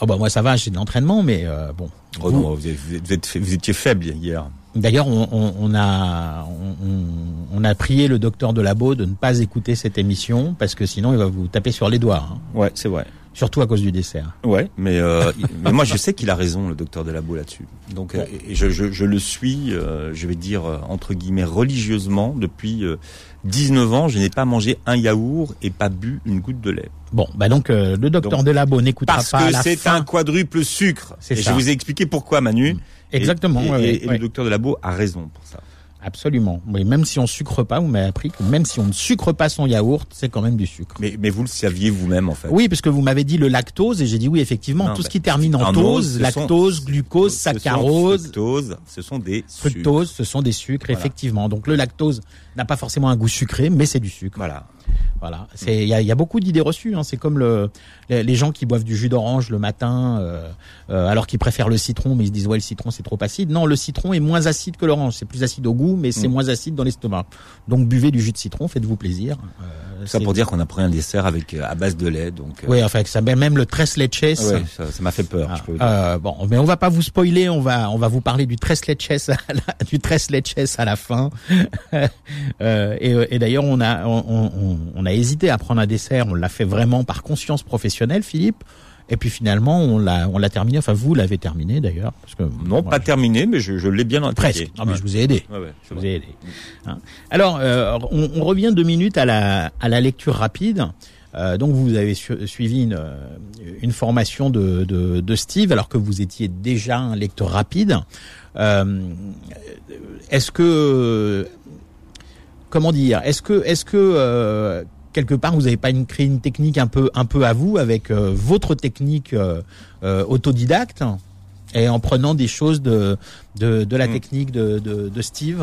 S2: Oh bah moi ça va, j'ai de l'entraînement, mais euh, bon.
S3: Oh
S2: Vous-
S3: non, vous, êtes- vous, êtes- étiez faible hier.
S2: D'ailleurs, on, on, on a on, on- a prié le docteur de labo de ne pas écouter cette émission parce que sinon il va vous taper sur les doigts, hein.
S3: Ouais, c'est vrai.
S2: surtout à cause du dessert.
S3: Ouais, mais, euh, [laughs] mais moi je sais qu'il a raison, le docteur Delabo là-dessus. Donc, euh, et je, je, je le suis, euh, je vais dire euh, entre guillemets religieusement depuis euh, 19 ans. Je n'ai pas mangé un yaourt et pas bu une goutte de lait.
S2: Bon, bah donc euh, le docteur
S3: Donc,
S2: de labo n'écoutera
S3: Parce
S2: pas
S3: que
S2: la
S3: c'est un quadruple sucre. Et
S2: ça.
S3: je vous ai expliqué pourquoi, Manu. Et-
S2: Exactement.
S3: Et,
S2: ouais,
S3: et-
S2: ouais,
S3: et
S2: ouais.
S3: le docteur Delabo a raison pour ça.
S2: Absolument. Oui, même si on sucre pas, vous m'avez appris que même si on ne sucre pas son yaourt, c'est quand même du sucre.
S3: Mais, mais vous le saviez vous-même en fait.
S2: Oui, parce que vous m'avez dit le lactose et j'ai dit oui, effectivement,
S3: Non,
S2: tout ce qui termine en tose, lactose,
S3: sont-
S2: glucose, saccharose,
S3: fructose, ce sont des sucres.
S2: fructose, ce sont des sucres,
S3: Voilà.
S2: effectivement. Donc le lactose n'a pas forcément un goût sucré, mais c'est du sucre.
S3: Voilà.
S2: Voilà, c'est il y a, y a beaucoup d'idées reçues. Hein. C'est comme le, les, les gens qui boivent du jus d'orange le matin, euh, euh, alors qu'ils préfèrent le citron, mais ils se disent ouais le citron c'est trop acide. Non, le citron est moins acide que l'orange. C'est plus acide au goût, mais c'est
S3: Mm.
S2: moins acide dans l'estomac. Donc buvez du jus de citron, faites-vous plaisir. Euh,
S3: ça pour dire qu'on a pris un dessert avec euh, à base de lait, donc. euh,
S2: Oui, enfin ça même le tres leches.
S3: ouais, ça m'a fait peur.
S2: Ah,
S3: je peux vous dire.
S2: euh, bon, mais on va pas vous spoiler, on va on va vous parler du tres leches à la, du tres leches à la fin. [laughs] Euh, et et d'ailleurs on a on, on, on a hésité à prendre un dessert, on l'a fait vraiment par conscience professionnelle, Philippe. Et puis finalement on l'a on l'a terminé. Enfin vous l'avez terminé d'ailleurs parce que
S3: non,
S2: moi,
S3: pas terminé, mais je, je l'ai bien intégré.
S2: presque. Non mais
S3: Ouais.
S2: je vous ai aidé.
S3: Ouais, ouais, c'est
S2: Je vous ai aidé. Hein. Alors, euh, on, on revient deux minutes à la, à la lecture rapide. Euh, donc, vous avez su- suivi une, euh, une formation de, de, de Steve, alors que vous étiez déjà un lecteur rapide. Euh, est-ce que, comment dire, est-ce que, est-ce que euh, quelque part vous n'avez pas une, créé une technique un peu, un peu à vous avec euh, votre technique euh, autodidacte et en prenant des choses de, de, de la
S3: Mm.
S2: technique de, de, de Steve?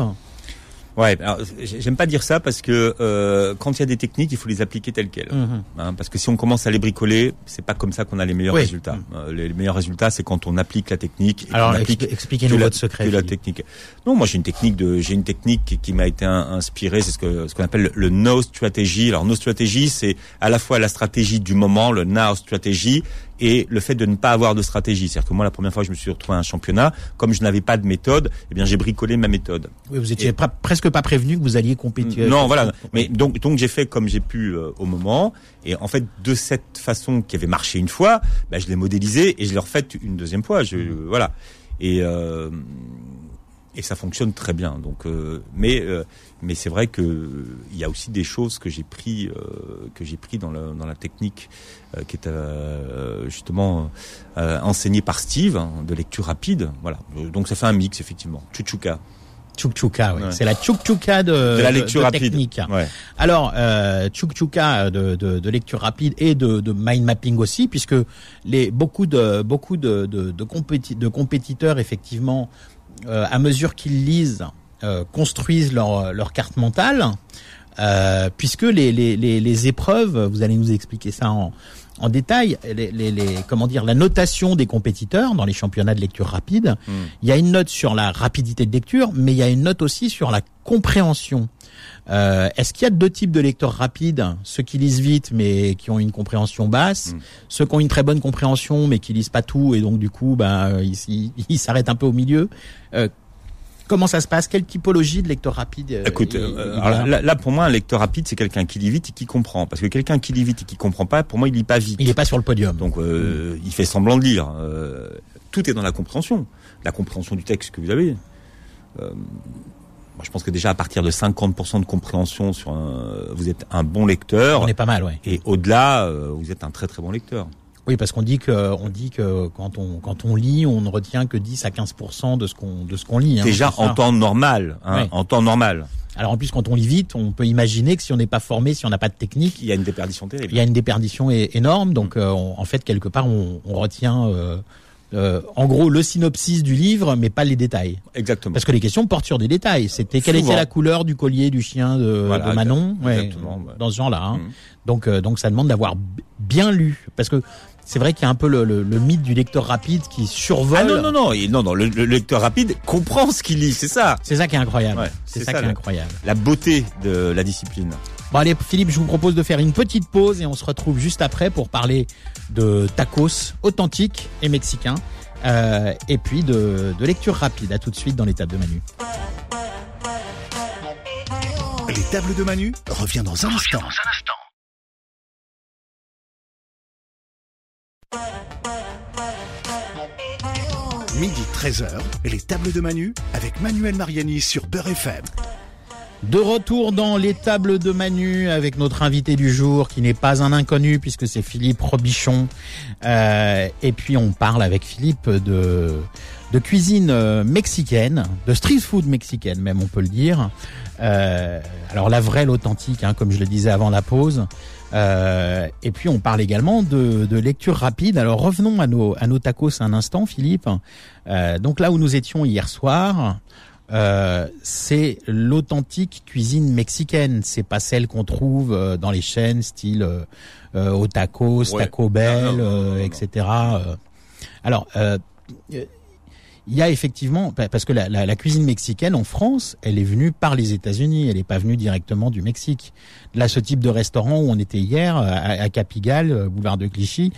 S3: Ouais, j'aime pas dire ça parce que euh, quand il y a des techniques, il faut les appliquer telles quelles.
S2: Mhm.
S3: Hein, parce que si on commence à les bricoler, c'est pas comme ça qu'on a les meilleurs
S2: Oui.
S3: résultats.
S2: Mm.
S3: Euh, les, les meilleurs résultats, c'est quand on applique la technique. Et
S2: Alors, expliquez-nous votre secret.
S3: que la technique. Non, moi j'ai une technique de, j'ai une technique qui, qui m'a été inspirée, c'est ce que ce qu'on appelle le no strategy. Alors no strategy, c'est à la fois la stratégie du moment, le now strategy, et le fait de ne pas avoir de stratégie. C'est-à-dire que moi, la première fois que je me suis retrouvé à un championnat, comme je n'avais pas de méthode, eh bien j'ai bricolé ma méthode.
S2: Oui, vous étiez pas- presque pas prévenu que vous alliez compétir.
S3: Non, voilà. Mais donc, donc j'ai fait comme j'ai pu euh, au moment. Et en fait, de cette façon qui avait marché une fois, bah, je l'ai modélisé et je l'ai refait une deuxième fois. Je, Voilà. Et euh, et ça fonctionne très bien. Donc, euh, mais euh, mais c'est vrai que euh, il y a aussi des choses que j'ai pris euh, que j'ai pris dans la dans la technique euh, qui est euh, justement enseignée par Steve hein, de lecture rapide. Voilà. Donc ça fait un mix effectivement. Chuchuka.
S2: Tchouk-tchouka, oui.
S3: Ouais.
S2: C'est la tchouk-tchouka de,
S3: De la lecture
S2: de
S3: rapide.
S2: technique.
S3: Ouais.
S2: Alors, euh, de, de, de lecture rapide et de, de mind mapping aussi, puisque les beaucoup de beaucoup de, de, de, compéti- de compétiteurs effectivement, euh, à mesure qu'ils lisent, euh, construisent leur leur carte mentale, euh, puisque les, les, les, les épreuves, vous allez nous expliquer ça en en détail, les, les, les, comment dire, la notation des compétiteurs dans les championnats de lecture rapide,
S3: Mm.
S2: il y a une note sur la rapidité de lecture, mais il y a une note aussi sur la compréhension. Euh, Est-ce qu'il y a deux types de lecteurs rapides Ceux qui lisent vite mais qui ont une compréhension basse,
S3: Mm.
S2: ceux qui ont une très bonne compréhension mais qui lisent pas tout et donc du coup ben ils ils- ils s'arrêtent un peu au milieu. Euh, comment ça se passe? Quelle typologie de lecteur rapide euh,
S3: Écoute,
S2: il-
S3: euh,
S2: il
S3: alors
S2: a
S3: là, là, pour moi, un lecteur rapide, c'est quelqu'un qui lit vite et qui comprend. Parce que quelqu'un qui lit vite et qui comprend pas, pour moi, il lit pas vite.
S2: Il est pas sur le podium.
S3: Donc, euh, il fait semblant de lire. Euh, tout est dans la compréhension, la compréhension du texte que vous avez. Euh, moi, je pense que déjà à partir de 50% de compréhension sur un, vous êtes un bon lecteur.
S2: On est pas mal, ouais.
S3: Et au-delà, vous êtes un très très bon lecteur.
S2: Oui, parce qu'on dit que on dit que quand on quand on lit, on ne retient que 10 à 15 de ce qu'on de ce qu'on lit. hein,
S3: Déjà en temps normal, hein, en temps normal,
S2: Alors en plus, quand on lit vite, on peut imaginer que si on n'est pas formé, si on n'a pas de technique,
S3: il y a une déperdition terrible.
S2: il y a une déperdition énorme. Donc euh, on- en fait, quelque part, on, on retient euh, euh, en gros le synopsis du livre, mais pas les détails.
S3: Exactement.
S2: Parce que les questions portent sur des détails. C'était quelle était la couleur du collier du chien de,
S3: Voilà,
S2: de Manon, Ouais, dans ce genre-là. hein.
S3: Mhm.
S2: Donc euh, donc ça demande d'avoir bien lu, parce que c'est vrai qu'il y a un peu le, le- le mythe du lecteur rapide qui survole.
S3: Ah non non non, non non, le, le lecteur rapide comprend ce qu'il lit, c'est ça.
S2: C'est ça qui est incroyable.
S3: Ouais,
S2: c'est ça,
S3: ça,
S2: qui est
S3: le-
S2: incroyable.
S3: La beauté de la discipline.
S2: Bon allez Philippe, je vous propose de faire une petite pause et on se retrouve juste après pour parler de tacos authentiques et mexicains euh, et puis de, de lecture rapide. À tout de suite dans les tables de Manu.
S1: Les tables de Manu revient dans un instant. Midi 13h, les tables de Manu avec Manuel Mariani sur Beurre FM.
S2: De retour dans les tables de Manu avec notre invité du jour qui n'est pas un inconnu puisque c'est Philippe Robichon. Euh, et puis on parle avec Philippe de, cuisine euh, mexicaine, de street food mexicaine même on peut le dire. Euh, alors la vraie, l'authentique, hein, comme je le disais avant la pause. Euh, et puis on parle également de, de lecture rapide. Alors revenons à nos, à nos tacos un instant, Philippe. Euh, donc là où nous étions hier soir, euh, c'est l'authentique cuisine mexicaine. C'est pas celle qu'on trouve euh, dans les chaînes style euh, euh, au tacos,
S3: Ouais.
S2: Taco Bell,
S3: Non, non, non,
S2: euh, etc. Alors, euh, il y a effectivement pa- parce que la, cuisine mexicaine en France, elle est venue par les États-Unis. Elle n'est pas venue directement du Mexique. Là, ce type de restaurant où on était hier à, à Capigal, euh, boulevard de Clichy,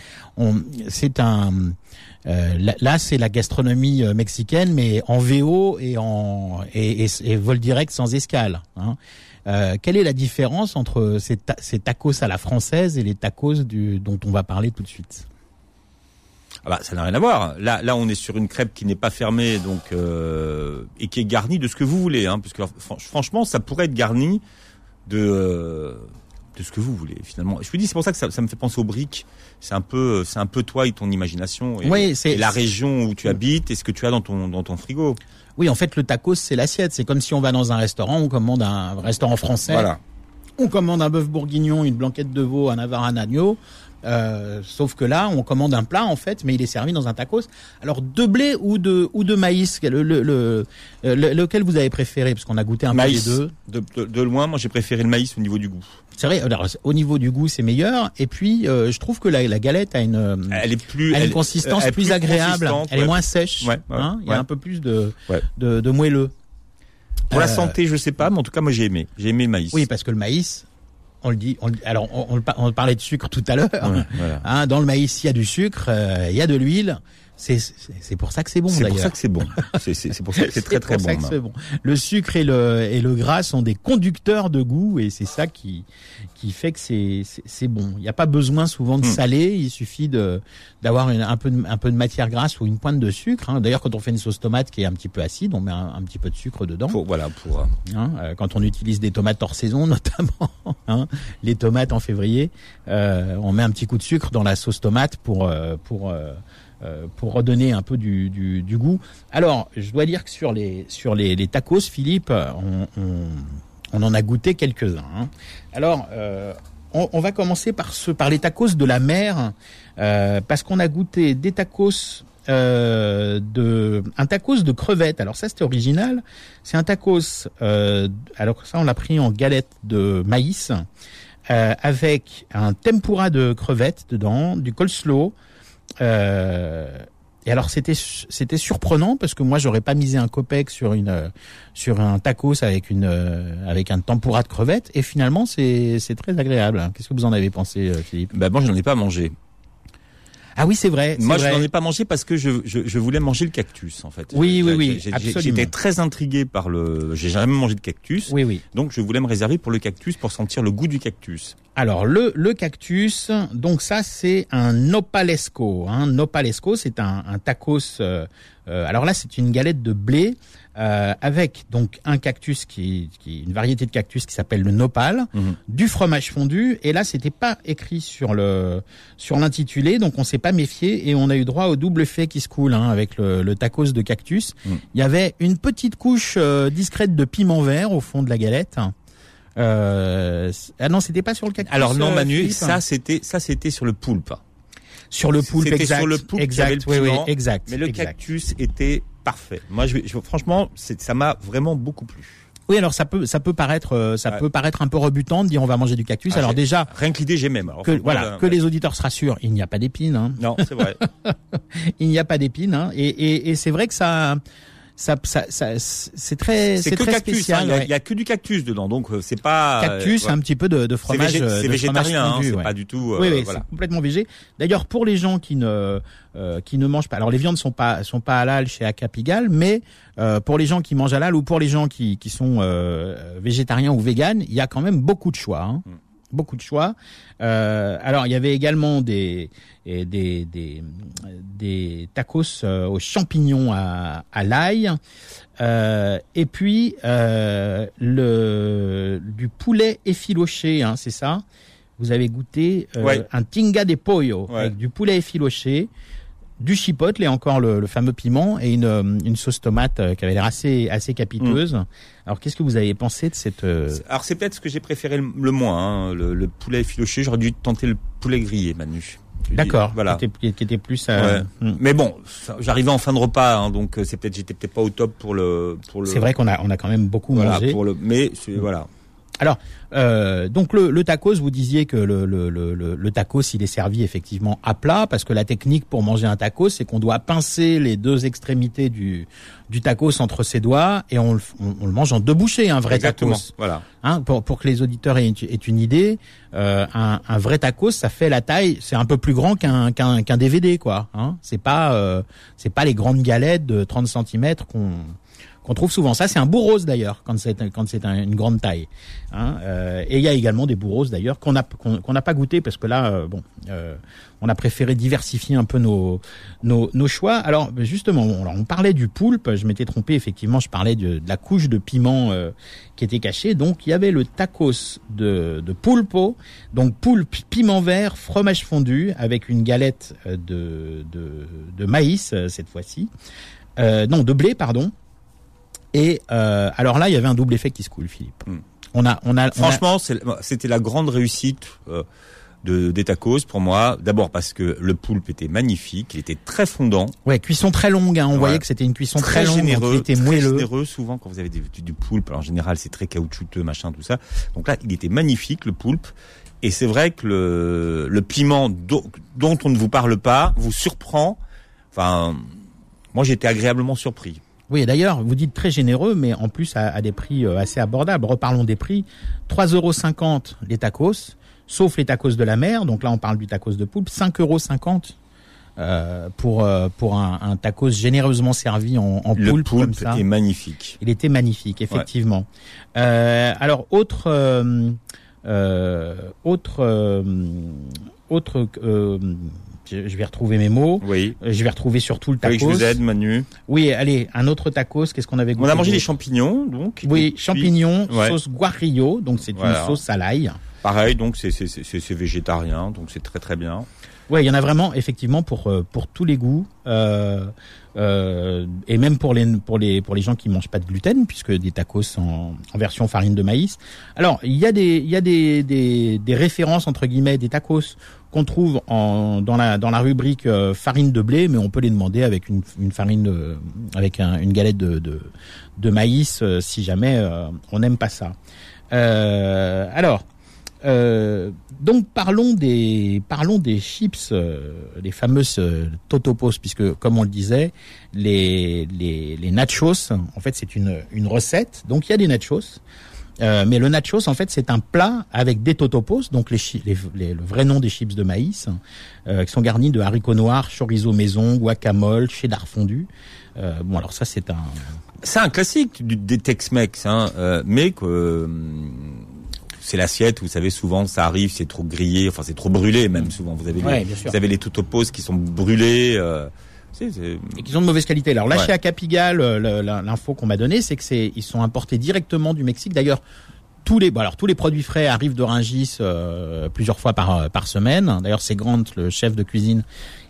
S2: c'est un euh, là, c'est la gastronomie euh, mexicaine, mais en VO et en et, vol direct sans escale. Hein. Euh, quelle est la différence entre ces, ta- ces tacos à la française et les tacos dont on va parler tout de suite?
S3: Ah bah, ça n'a rien à voir. Là, là, on est sur une crêpe qui n'est pas fermée, donc euh, et qui est garnie de ce que vous voulez, hein, parce que franchement, ça pourrait être garni de euh, de ce que vous voulez finalement. Je vous dis, c'est pour ça que ça, ça me fait penser aux briques. C'est un peu, c'est un peu toi et ton imagination et,
S2: Oui, c'est-
S3: la région où tu habites et ce que tu as dans ton dans ton frigo.
S2: Oui, en fait, le tacos, c'est l'assiette. C'est comme si on va dans un restaurant, on commande un restaurant français,
S3: Voilà.
S2: on commande un bœuf bourguignon, une blanquette de veau, un avar, un agneau. Euh, sauf que là, on commande un plat en fait, mais il est servi dans un tacos. Alors de blé ou de ou de maïs, le, le, le- le- lequel vous avez préféré? Parce qu'on a goûté un
S3: Maïs.
S2: peu les deux.
S3: De, de, de loin, moi, j'ai préféré le maïs au niveau du goût.
S2: C'est vrai. Alors, au niveau du goût, c'est meilleur. Et puis, euh, je trouve que la, la galette a une euh,
S3: Elle est plus,
S2: a une consistance
S3: elle est
S2: plus, agréable. Elle est moins sèche.
S3: Ouais, ouais,
S2: hein, il y a un peu plus de de, de moelleux.
S3: Pour la santé, je sais pas, mais en tout cas, moi, j'ai aimé. J'ai aimé le maïs.
S2: Oui, parce que le maïs, on le dit. On, alors, on, parlait de sucre tout à l'heure.
S3: Ouais, voilà.
S2: Hein, dans le maïs, il y a du sucre, euh, il y a de l'huile. C'est pour ça que c'est bon
S3: C'est pour ça que c'est bon. [laughs] C'est- pour ça que c'est très très bon.
S2: c'est bon. Le sucre et le et le gras sont des conducteurs de goût et c'est ça qui qui fait que c'est bon. Il n'y a pas besoin souvent de
S3: Hmm.
S2: saler, il suffit de d'avoir un peu de, un peu de matière grasse ou une pointe de sucre. hein. D'ailleurs, quand on fait une sauce tomate qui est un petit peu acide, on met un, un petit peu de sucre dedans.
S3: Pour, voilà, pour. euh,
S2: hein. Euh, quand on utilise des tomates hors saison, [laughs] notamment hein, les tomates en février, euh, on met un petit coup de sucre dans la sauce tomate pour euh, pour euh, pour redonner un peu du, du, du goût. Alors, je dois dire que sur les sur les, les tacos, Philippe, on, on, on en a goûté quelques-uns. hein. Alors, euh, on, on va commencer par ce par les tacos de la mer, euh, parce qu'on a goûté des tacos. euh, de un tacos de crevettes. Alors ça c'était original. C'est un tacos. Euh, alors ça on l'a pris en galette de maïs euh, avec un tempura de crevettes dedans, du coleslaw. Euh, et alors c'était c'était surprenant parce que moi j'aurais pas misé un copec sur une euh, sur un tacos avec une euh, avec un tempura de crevettes et finalement c'est c'est très agréable. Qu'est-ce que vous en avez pensé euh, Philippe?
S3: Bah, moi, je n'en ai pas mangé.
S2: Ah oui, c'est vrai.
S3: Moi, je n'en ai pas mangé parce que je, je, je voulais manger le cactus, en fait.
S2: Oui, oui, oui.
S3: J'étais très intrigué par le. J'ai jamais mangé de cactus,
S2: Oui, oui.
S3: donc je voulais me réserver pour le cactus pour sentir le goût du cactus.
S2: Alors le, le cactus, donc ça c'est un nopalesco. Hein. Nopalesco, c'est un, un tacos. euh, euh, alors là, c'est une galette de blé euh, avec donc un cactus qui, qui une variété de cactus qui s'appelle le nopal,
S3: Mhm.
S2: du fromage fondu. Et là, c'était pas écrit sur le sur l'intitulé, donc on s'est pas méfié et on a eu droit au double fait qui se coule hein, avec le, le tacos de cactus.
S3: Mhm.
S2: Il y avait une petite couche euh, discrète de piment vert au fond de la galette. Euh, ah non, c'était pas sur le cactus.
S3: Alors non, Manu,
S2: Philippe
S3: ça c'était ça c'était sur le poulpe.
S2: sur le poulpe,
S3: C'était
S2: exact.
S3: sur le poulpe
S2: exact, oui, oui, exact.
S3: Mais le
S2: exact.
S3: cactus était parfait. Moi, je, je- franchement, c'est- ça m'a vraiment beaucoup plu.
S2: Oui, alors ça peut, ça peut paraître, euh, ça
S3: Ouais.
S2: peut paraître un peu rebutant de dire on va manger du cactus.
S3: Ah,
S2: alors déjà,
S3: Rien que l'idée, j'ai même. Alors,
S2: que voilà,
S3: là,
S2: que les auditeurs se rassurent, il n'y a pas d'épines. Hein.
S3: Non, c'est vrai. [laughs]
S2: Il n'y a pas d'épines. Hein. Et, et, et c'est vrai que ça, ça, ça, ça- c'est très,
S3: C'est
S2: très
S3: cactus. hein,
S2: spécial.
S3: Il y a-
S2: ouais.
S3: il y, a que du cactus dedans, donc euh, c'est pas. euh,
S2: Cactus,
S3: ouais.
S2: un petit peu de, de
S3: C'est
S2: fromage.
S3: végé-
S2: euh,
S3: c'est
S2: fromage
S3: végétarien, hein, c'est
S2: ouais.
S3: pas du tout.
S2: oui, oui,
S3: voilà.
S2: c'est complètement végé. D'ailleurs, pour les gens qui ne euh, qui ne mangent pas, alors les viandes sont pas sont pas halal chez Acapigal, mais euh, pour les gens qui mangent halal ou pour les gens qui qui sont euh, végétariens ou véganes, il y a quand même beaucoup de choix. Hein.
S3: Mm.
S2: Beaucoup de choix. Euh, alors, il y avait également des des des, des tacos euh, aux champignons à, à l'ail. Euh, et puis euh, le du poulet effiloché, hein, c'est ça? Vous avez goûté
S3: Ouais.
S2: un tinga de pollo
S3: Ouais.
S2: avec du poulet effiloché, du chipotle et encore le, le fameux piment et une, euh, une sauce tomate euh, qui avait l'air assez assez capiteuse.
S3: Mm.
S2: Alors qu'est-ce que vous avez pensé de cette euh,
S3: Alors c'est peut-être ce que j'ai préféré le, le moins, hein, le, le poulet filoché. J'aurais dû tenter le poulet grillé, Manu.
S2: D'accord.
S3: Voilà.
S2: Qui était, qui était plus. euh,
S3: Ouais.
S2: hmm.
S3: Mais bon, j'arrivais en fin de repas, hein, donc c'est peut-être j'étais peut-être pas au top pour le pour le.
S2: C'est vrai qu'on a, on a quand même beaucoup
S3: Voilà,
S2: mangé.
S3: pour le. Mais c'est- voilà.
S2: Alors, euh, donc le, le tacos, vous disiez que le, le, le, tacos, il est servi effectivement à plat, parce que la technique pour manger un tacos, c'est qu'on doit pincer les deux extrémités du, du tacos entre ses doigts et on, le- on, on le mange en deux bouchées, un vrai
S3: Exactement.
S2: tacos.
S3: Voilà.
S2: Hein, pour, pour que les auditeurs aient, aient une idée, euh, un, un vrai tacos, ça fait la taille, c'est un peu plus grand qu'un qu'un qu'un DVD, quoi. Hein. C'est pas euh, c'est pas les grandes galettes de 30 cm qu'on qu'on trouve souvent. Ça, c'est un bourros d'ailleurs quand c'est quand c'est un- une grande taille. Hein. Euh, et il y a également des bourros d'ailleurs qu'on a qu'on n'a pas goûté parce que là, euh, bon, euh, on a préféré diversifier un peu nos nos, nos choix. Alors justement, on, on parlait du poulpe. Je m'étais trompé. Effectivement, je parlais de, de la couche de piment euh, qui était cachée. Donc il y avait le tacos de, de pulpo, donc poulpe, piment vert, fromage fondu avec une galette euh, de de, de maïs cette fois-ci. Euh, non, de blé, pardon. Et euh, alors là, il y avait un double effet qui se coule, Philippe.
S3: Hmm.
S2: On a, on a, a-
S3: Franchement, c'est- c'était la grande réussite euh, de des tacos pour moi. D'abord parce que le poulpe était magnifique, il était très fondant,
S2: ouais, cuisson très longue. Hein, on
S3: Ouais.
S2: voyait que c'était une cuisson très,
S3: très,
S2: longue,
S3: généreux,
S2: il était
S3: très
S2: moelleux.
S3: généreux. Souvent, quand vous avez du, du poulpe, alors en général, c'est très caoutchouteux, machin, tout ça. Donc là, il était magnifique le poulpe. Et c'est vrai que le, le piment dont, dont on ne vous parle pas vous surprend. Enfin, moi, été agréablement surpris.
S2: Oui, d'ailleurs, vous dites très généreux, mais en plus à, à des prix euh, assez abordables. Reparlons des prix. 3,50 euros les tacos, sauf les tacos de la mer. Donc là, on parle du tacos de poulpe. 5,50 euros euh, pour euh, pour un, un tacos généreusement servi en, en
S3: Le
S2: poulpe, comme
S3: poulpe
S2: ça.
S3: est magnifique.
S2: Il était magnifique, effectivement. Euh, alors autre euh, euh, autre euh, autre euh, je je vais retrouver mes mots.
S3: Oui.
S2: Euh, Je vais retrouver surtout le tacos.
S3: que je vous aide, Manu.
S2: Oui, allez, un autre tacos. Qu'est-ce qu'on avait
S3: On
S2: goûté
S3: a mangé les champignons, donc.
S2: Oui,
S3: puis,
S2: champignons,
S3: ouais.
S2: sauce guarillo, donc c'est
S3: Voilà.
S2: une sauce à l'ail.
S3: Pareil, donc c'est végétarien, donc c'est très très bien.
S2: Ouais, il y en a vraiment effectivement pour euh, pour tous les goûts euh, euh, et même pour les pour les pour les gens qui mangent pas de gluten puisque des tacos en, en version farine de maïs. Alors il y a des il y a des des, des références entre guillemets des tacos qu'on trouve dans la rubrique euh, farine de blé, mais on peut les demander avec une farine de, avec un- une galette de maïs euh, si jamais euh, on n'aime pas ça. Euh, alors. Euh, donc parlons des chips, euh, les fameuses euh, totopos, puisque comme on le disait, les nachos, en fait c'est une recette. Donc il y a des nachos, euh, mais le nachos en fait c'est un plat avec des totopos, donc les, les, les- le vrai nom des chips de maïs, euh, qui sont garnis de haricots noirs, chorizo maison, guacamole, cheddar fondu. Euh, bon alors ça c'est un
S3: C'est un classique du, des Tex-Mex, hein, euh, mais que euh, c'est l'assiette. Vous savez, souvent ça arrive, c'est trop grillé, enfin c'est trop brûlé même. Souvent, vous avez
S2: Ouais,
S3: les, vous avez les totopos qui sont brûlés. Euh,
S2: et qui sont de mauvaise qualité. Alors là,
S3: Ouais.
S2: chez euh, l'info qu'on m'a donnée, c'est que c'est ils sont importés directement du Mexique. D'ailleurs, tous les bon, alors tous les produits frais arrivent de Rungis euh, plusieurs fois par euh, par semaine. D'ailleurs, c'est Grant, le chef de cuisine,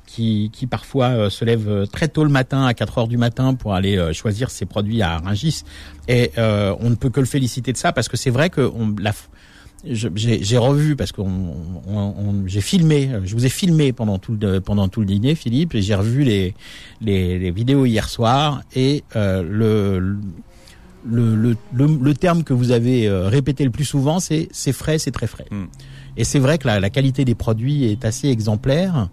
S2: qui qui parfois euh, se lève très tôt le matin à 4 heures du matin pour aller euh, choisir ses produits à Rungis. Et euh, on ne peut que le féliciter de ça parce que c'est vrai que on, la j'ai revu parce que j'ai filmé, je vous ai filmé pendant tout le pendant tout le dîner, Philippe, et j'ai revu les, les les vidéos hier soir et euh, le le, le le le terme que vous avez euh, répété le plus souvent, c'est c'est frais, c'est très frais.
S3: Mm.
S2: Et c'est vrai que la, la qualité des produits est assez exemplaire.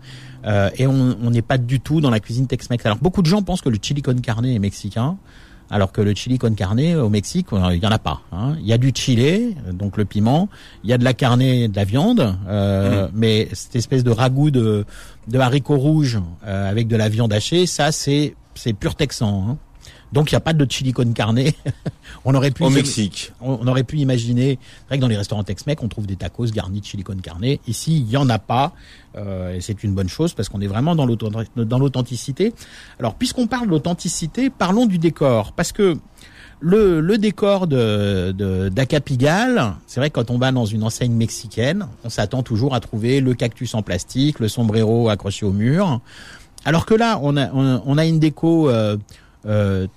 S2: euh, et on on n'est pas du tout dans la cuisine Tex-Mex. Alors beaucoup de gens pensent que le chili con carne est mexicain alors que le chili con carne au Mexique, euh, il y en a pas. hein. Il y a du chili, donc le piment, il y a de la carne, et de la viande, euh, mais cette espèce de ragoût de, de haricots rouges euh, avec de la viande hachée, ça c'est c'est pur texan. hein. Donc il n'y a pas de chili con carne. [laughs] on aurait pu
S3: au Mexique.
S2: on on aurait pu imaginer, c'est vrai que dans les restaurants Tex-Mex, on trouve des tacos garnis de chili con carne. Ici, il y en a pas, euh, et c'est une bonne chose parce qu'on est vraiment dans l'authenticité. Alors, puisqu'on parle d'authenticité, parlons du décor, parce que le, le décor de de- d'Acapigal, c'est vrai que quand on va dans une enseigne mexicaine, on s'attend toujours à trouver le cactus en plastique, le sombrero accroché au mur. Alors que là, on a on, on a une déco euh, euh,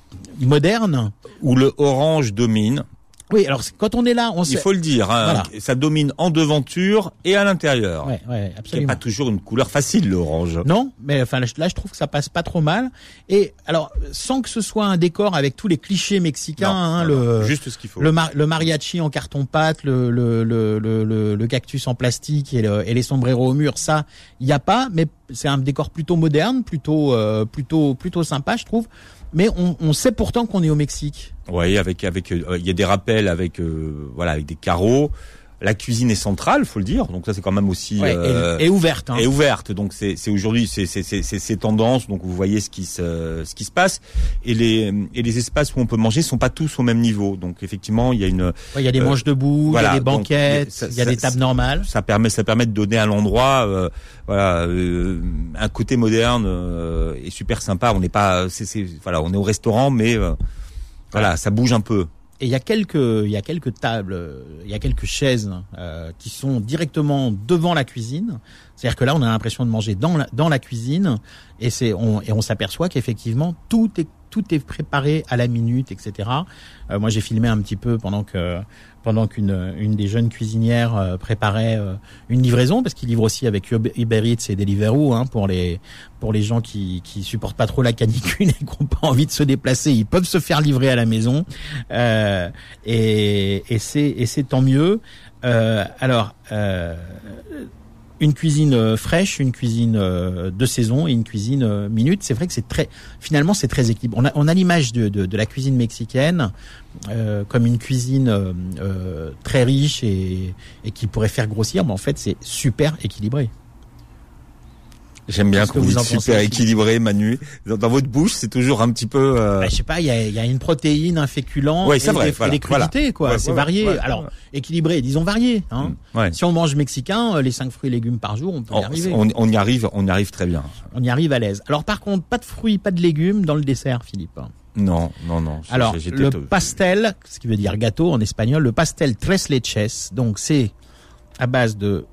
S2: moderne.
S3: où le orange domine.
S2: Oui, alors quand on est là, on
S3: Il
S2: sait.
S3: faut le dire, hein,
S2: Voilà.
S3: ça domine en devanture et à l'intérieur.
S2: Ouais, ouais,
S3: Qui n'est
S2: absolument.
S3: pas toujours une couleur facile, l'orange.
S2: Non, mais enfin là, je- trouve que ça passe pas trop mal. Et alors, sans que ce soit un décor avec tous les clichés mexicains,
S3: Non,
S2: hein,
S3: non, non,
S2: le
S3: juste ce qu'il faut.
S2: le, mar- le mariachi en carton pâte, le le, le, le, le- cactus en plastique et les sombreros au mur, ça, il y a pas. Mais c'est un décor plutôt moderne, plutôt euh, plutôt plutôt sympa, je trouve. Mais on, sait pourtant qu'on est au Mexique.
S3: Oui, avec avec euh, il y a des rappels avec euh, voilà avec des carreaux. La cuisine est centrale, faut le dire. Donc ça c'est quand même aussi
S2: Ouais,
S3: euh,
S2: et, et ouverte. Hein.
S3: est ouverte. Donc c'est c'est aujourd'hui c'est c'est c'est c'est c'est tendance. Donc vous voyez ce qui se ce qui se passe et les et les espaces où on peut manger sont pas tous au même niveau. Donc effectivement il y a une
S2: Ouais, Il y a des
S3: euh,
S2: manches debout, il
S3: voilà,
S2: y a des banquettes, il y a des tables normales.
S3: ça permet ça permet de donner à l'endroit euh, voilà euh, un côté moderne euh, et super sympa. On n'est pas c'est c'est voilà on est au restaurant mais euh, voilà ça bouge un peu.
S2: Et il y a quelques, il y a quelques tables, euh, il y a quelques chaises euh, qui sont directement devant la cuisine. C'est-à-dire que là, on a l'impression de manger dans la, dans la cuisine, et c'est on, et on s'aperçoit qu'effectivement tout est tout est préparé à la minute, etc. Euh, moi, j'ai filmé un petit peu pendant que pendant qu'une une des jeunes cuisinières euh, préparait euh, une livraison, parce qu'ils livrent aussi avec Uber Eats et Deliveroo hein, pour les pour les gens qui qui supportent pas trop la canicule [laughs] et qui n'ont pas envie de se déplacer, ils peuvent se faire livrer à la maison. Euh, et et c'est et c'est tant mieux. Euh, alors. Une cuisine euh, fraîche, une cuisine euh, de saison et une cuisine euh, minute. C'est vrai que c'est très, finalement, c'est très équilibré. On a, l'image de, de, la cuisine mexicaine comme une cuisine très riche et qui pourrait faire grossir, mais en fait, c'est super équilibré.
S3: J'aime bien
S2: Qu'est-ce
S3: que vous
S2: vous
S3: dites super équilibré, Manu. Dans, dans votre bouche, c'est toujours un petit peu. euh,
S2: Bah, je sais pas, il y a, y a une protéine, un féculent
S3: Ouais,
S2: et,
S3: c'est vrai,
S2: des, et
S3: voilà,
S2: des crudités, quoi.
S3: Ouais,
S2: c'est
S3: ouais,
S2: varié. Alors, équilibré, disons varié. Hein.
S3: ouais.
S2: Si on mange mexicain, euh, les cinq fruits et légumes par jour, on peut y
S3: On,
S2: arriver.
S3: on, on y arrive, on y arrive très bien.
S2: On y arrive à l'aise. Alors par contre, pas de fruits, pas de légumes dans le dessert, Philippe.
S3: Non, non, non.
S2: Alors, le pastel, ce qui veut dire gâteau en espagnol, le pastel tres leches, donc c'est à base de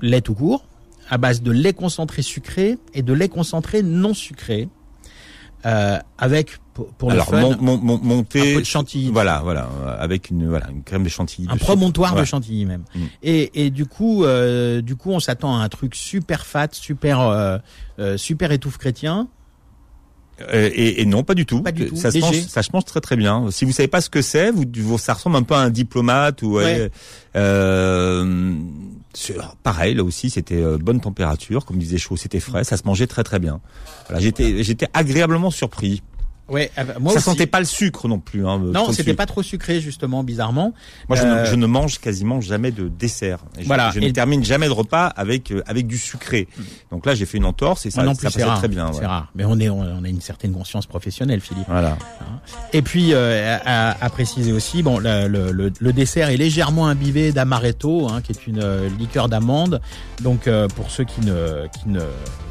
S2: lait tout court, à base de lait concentré sucré et de lait concentré non sucré, euh, avec pour,
S3: Alors,
S2: le fun,
S3: mon, mon, mon, monter,
S2: un peu de chantilly.
S3: Voilà, voilà, euh, avec une, voilà, une crème de chantilly.
S2: un
S3: dessus.
S2: promontoire de chantilly même.
S3: Mm.
S2: Et, et du coup, euh, du coup, on s'attend à un truc super fat, super, euh, euh, super étouffe chrétien.
S3: Et, et non, pas du tout.
S2: Pas du tout,
S3: Ça se mange, ça se mange très très bien. Si vous savez pas ce que c'est, vous, vous- ça ressemble un peu à un diplomate ou
S2: Ouais.
S3: euh, pareil là aussi, c'était euh, bonne température, comme disait chaud, c'était frais, ça se mangeait très très bien. Voilà, j'étais j'étais agréablement surpris.
S2: Ouais, euh, moi
S3: ça
S2: aussi.
S3: sentait pas le sucre non plus. Hein,
S2: Non,
S3: trop de
S2: c'était pas trop sucré justement, bizarrement.
S3: Moi, je,
S2: Euh,
S3: ne, je ne mange quasiment jamais de dessert. Je,
S2: Voilà.
S3: je ne
S2: Et-
S3: termine jamais de repas avec euh, avec du sucré. Donc là, j'ai fait une entorse et ça,
S2: non
S3: ça passait
S2: rare.
S3: très bien.
S2: C'est
S3: ouais.
S2: rare. Mais on est, on on a une certaine conscience professionnelle, Philippe.
S3: Voilà.
S2: Et puis, euh, à, à préciser aussi, bon, le, le, le- dessert est légèrement imbibé d'amaretto, hein, qui est une euh, liqueur d'amande. Donc, euh, pour ceux qui ne, qui ne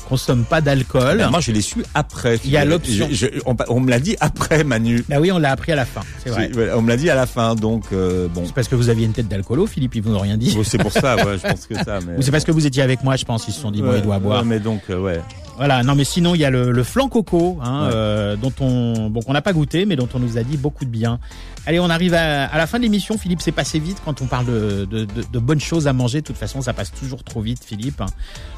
S2: consomment pas d'alcool.
S3: Ben, moi, je l'ai su après.
S2: Il y a l'option.
S3: On, on me l'a dit après, Manu.
S2: Bah oui, on l'a appris à la fin. C'est vrai.
S3: On me l'a dit à la fin, donc euh, bon.
S2: C'est parce que vous aviez une tête d'alcoolo, Philippe, ils vous ont rien dit.
S3: Bon, C'est pour ça, ouais, je pense que ça. [laughs] Mais
S2: Ou c'est parce que vous étiez avec moi, je pense, ils se sont dit, bon, il doit boire.
S3: ouais, mais donc, euh, ouais.
S2: Voilà, non mais sinon il y a le, le flan coco, hein,
S3: Ouais.
S2: euh, dont on, bon qu'on n'a pas goûté, mais dont on nous a dit beaucoup de bien. Allez, on arrive à, à la fin de l'émission. Philippe, c'est passé vite quand on parle de, de, de- de bonnes choses à manger. De toute façon, ça passe toujours trop vite, Philippe.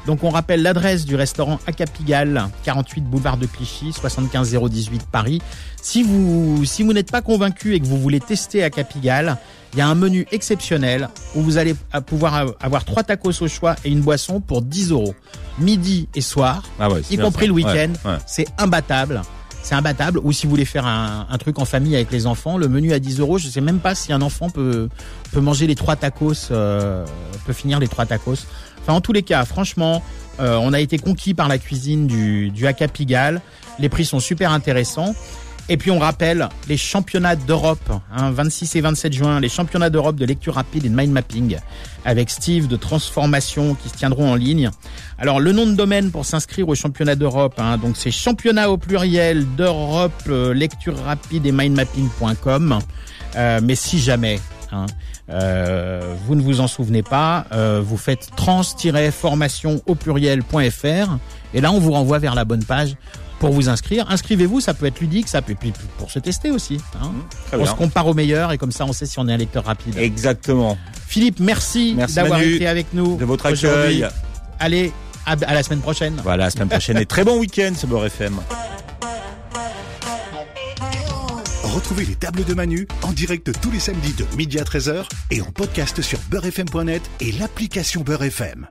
S2: Donc on rappelle l'adresse du restaurant Acapigal, 48 boulevard de Clichy, 75 018 Paris. Si vous si vous n'êtes pas convaincu et que vous voulez tester Acapigal, il y a un menu exceptionnel où vous allez pouvoir avoir trois tacos au choix et une boisson pour 10 euros, midi et soir
S3: Ah ouais,
S2: y compris
S3: ça.
S2: le week-end.
S3: Ouais, ouais.
S2: C'est imbattable. C'est imbattable. Ou si vous voulez faire un, truc en famille avec les enfants, le menu à 10 euros, je sais même pas si un enfant peut, peut manger les trois tacos, euh, peut finir les trois tacos. Enfin, en tous les cas, franchement, euh, on a été conquis par la cuisine du, du Haka. Les prix sont super intéressants. Et puis on rappelle les championnats d'Europe, hein, 26 et 27 juin, les championnats d'Europe de lecture rapide et de mind mapping avec Steve de transformation qui se tiendront en ligne. Alors le nom de domaine pour s'inscrire aux championnats d'Europe, hein, donc c'est championnat au pluriel d'Europe euh, lecture rapide et mindmapping.com. Euh, mais si jamais hein, euh, vous ne vous en souvenez pas, euh, vous faites trans-formation au pluriel.fr et là on vous renvoie vers la bonne page pour vous inscrire. Inscrivez-vous, ça peut être ludique, ça peut puis pour se tester aussi. Hein.
S3: Mmh,
S2: on
S3: bien.
S2: se compare au meilleur et comme ça on sait si on est un lecteur rapide.
S3: Exactement.
S2: Philippe, merci,
S3: Merci,
S2: d'avoir été avec nous
S3: De votre accueil.
S2: Allez, à, à la semaine prochaine.
S3: Voilà, la semaine prochaine et très bon week-end sur Beurre FM.
S1: Retrouvez les tables de Manu en direct tous les samedis de midi à 13h et en podcast sur beurrefm.net et l'application Beurre FM.